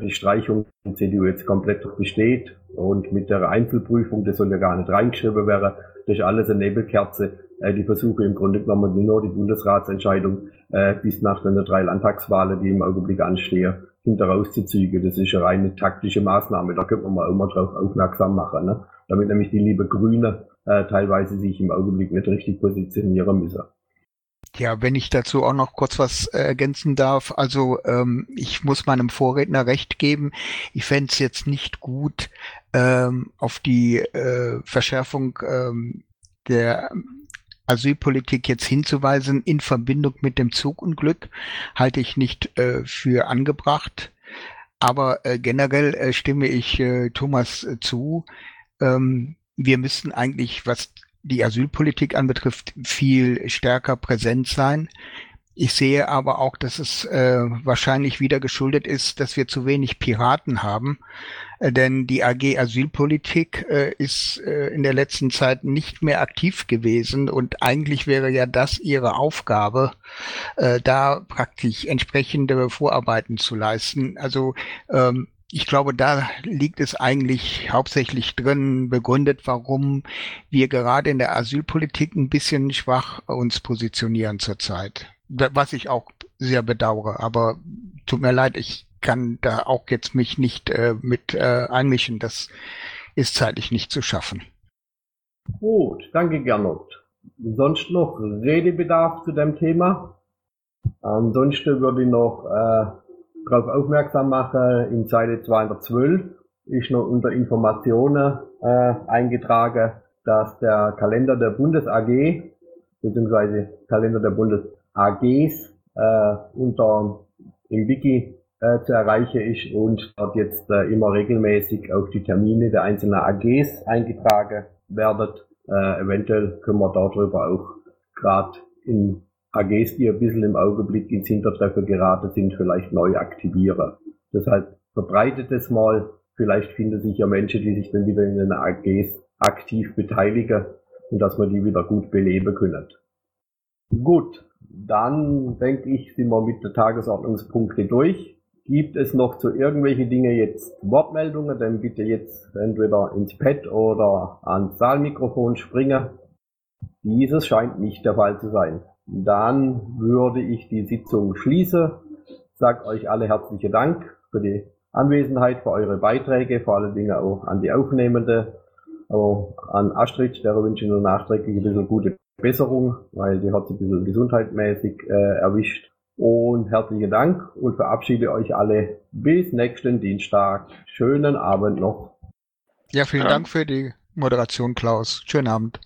die Streichung die CDU jetzt komplett besteht und mit der Einzelprüfung, das soll ja gar nicht reingeschrieben werden, das ist alles eine Nebelkerze. Äh, die Versuche im Grunde genommen nur die Bundesratsentscheidung äh, bis nach den drei Landtagswahlen, die im Augenblick anstehen, hinter rauszuziehen. Das ist eine reine taktische Maßnahme. Da könnte man mal immer drauf aufmerksam machen, ne? damit nämlich die liebe Grüne äh, teilweise sich im Augenblick nicht richtig positionieren müssen. Ja, wenn ich dazu auch noch kurz was äh, ergänzen darf. Also ähm, ich muss meinem Vorredner recht geben. Ich fände es jetzt nicht gut, ähm, auf die äh, Verschärfung ähm, der Asylpolitik jetzt hinzuweisen in Verbindung mit dem Zugunglück, halte ich nicht äh, für angebracht. Aber äh, generell äh, stimme ich äh, Thomas äh, zu. Ähm, wir müssten eigentlich, was die Asylpolitik anbetrifft, viel stärker präsent sein. Ich sehe aber auch, dass es äh, wahrscheinlich wieder geschuldet ist, dass wir zu wenig Piraten haben. Äh, denn die AG Asylpolitik äh, ist äh, in der letzten Zeit nicht mehr aktiv gewesen und eigentlich wäre ja das ihre Aufgabe, äh, da praktisch entsprechende Vorarbeiten zu leisten. Also ähm, ich glaube, da liegt es eigentlich hauptsächlich drin, begründet, warum wir gerade in der Asylpolitik ein bisschen schwach uns positionieren zurzeit was ich auch sehr bedauere. Aber tut mir leid, ich kann da auch jetzt mich nicht äh, mit äh, einmischen. Das ist zeitlich nicht zu schaffen. Gut, danke Gernot. Sonst noch Redebedarf zu dem Thema? Ansonsten würde ich noch äh, darauf aufmerksam machen, in Seite 212 ist noch unter Informationen äh, eingetragen, dass der Kalender der Bundes AG beziehungsweise Kalender der Bundes AGs äh, unter im Wiki äh, zu erreichen ist und dort jetzt äh, immer regelmäßig auch die Termine der einzelnen AGs eingetragen werden. Äh, eventuell können wir darüber auch gerade in AGs, die ein bisschen im Augenblick ins Hintertreffen geraten sind, vielleicht neu aktivieren. Deshalb verbreitet es mal. Vielleicht finden sich ja Menschen, die sich dann wieder in den AGs aktiv beteiligen und dass wir die wieder gut beleben können. Gut, dann denke ich, sind wir mit der Tagesordnungspunkte durch. Gibt es noch zu irgendwelche Dinge jetzt Wortmeldungen? Dann bitte jetzt entweder ins Pad oder ans Saalmikrofon springen. Dieses scheint nicht der Fall zu sein. Dann würde ich die Sitzung schließen. Sag euch alle herzlichen Dank für die Anwesenheit, für eure Beiträge, vor allen Dingen auch an die Aufnehmende, auch an Astrid, der wünsche ich nur nachträglich ein bisschen gute Besserung, weil die hat es ein bisschen gesundheitmäßig äh, erwischt. Und herzlichen Dank und verabschiede euch alle bis nächsten Dienstag. Schönen Abend noch. Ja, vielen ja. Dank für die Moderation, Klaus. Schönen Abend.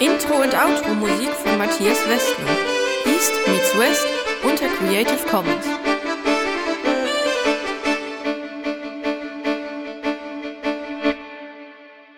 Intro und Outro Musik von Matthias Westner. East meets West unter Creative Commons.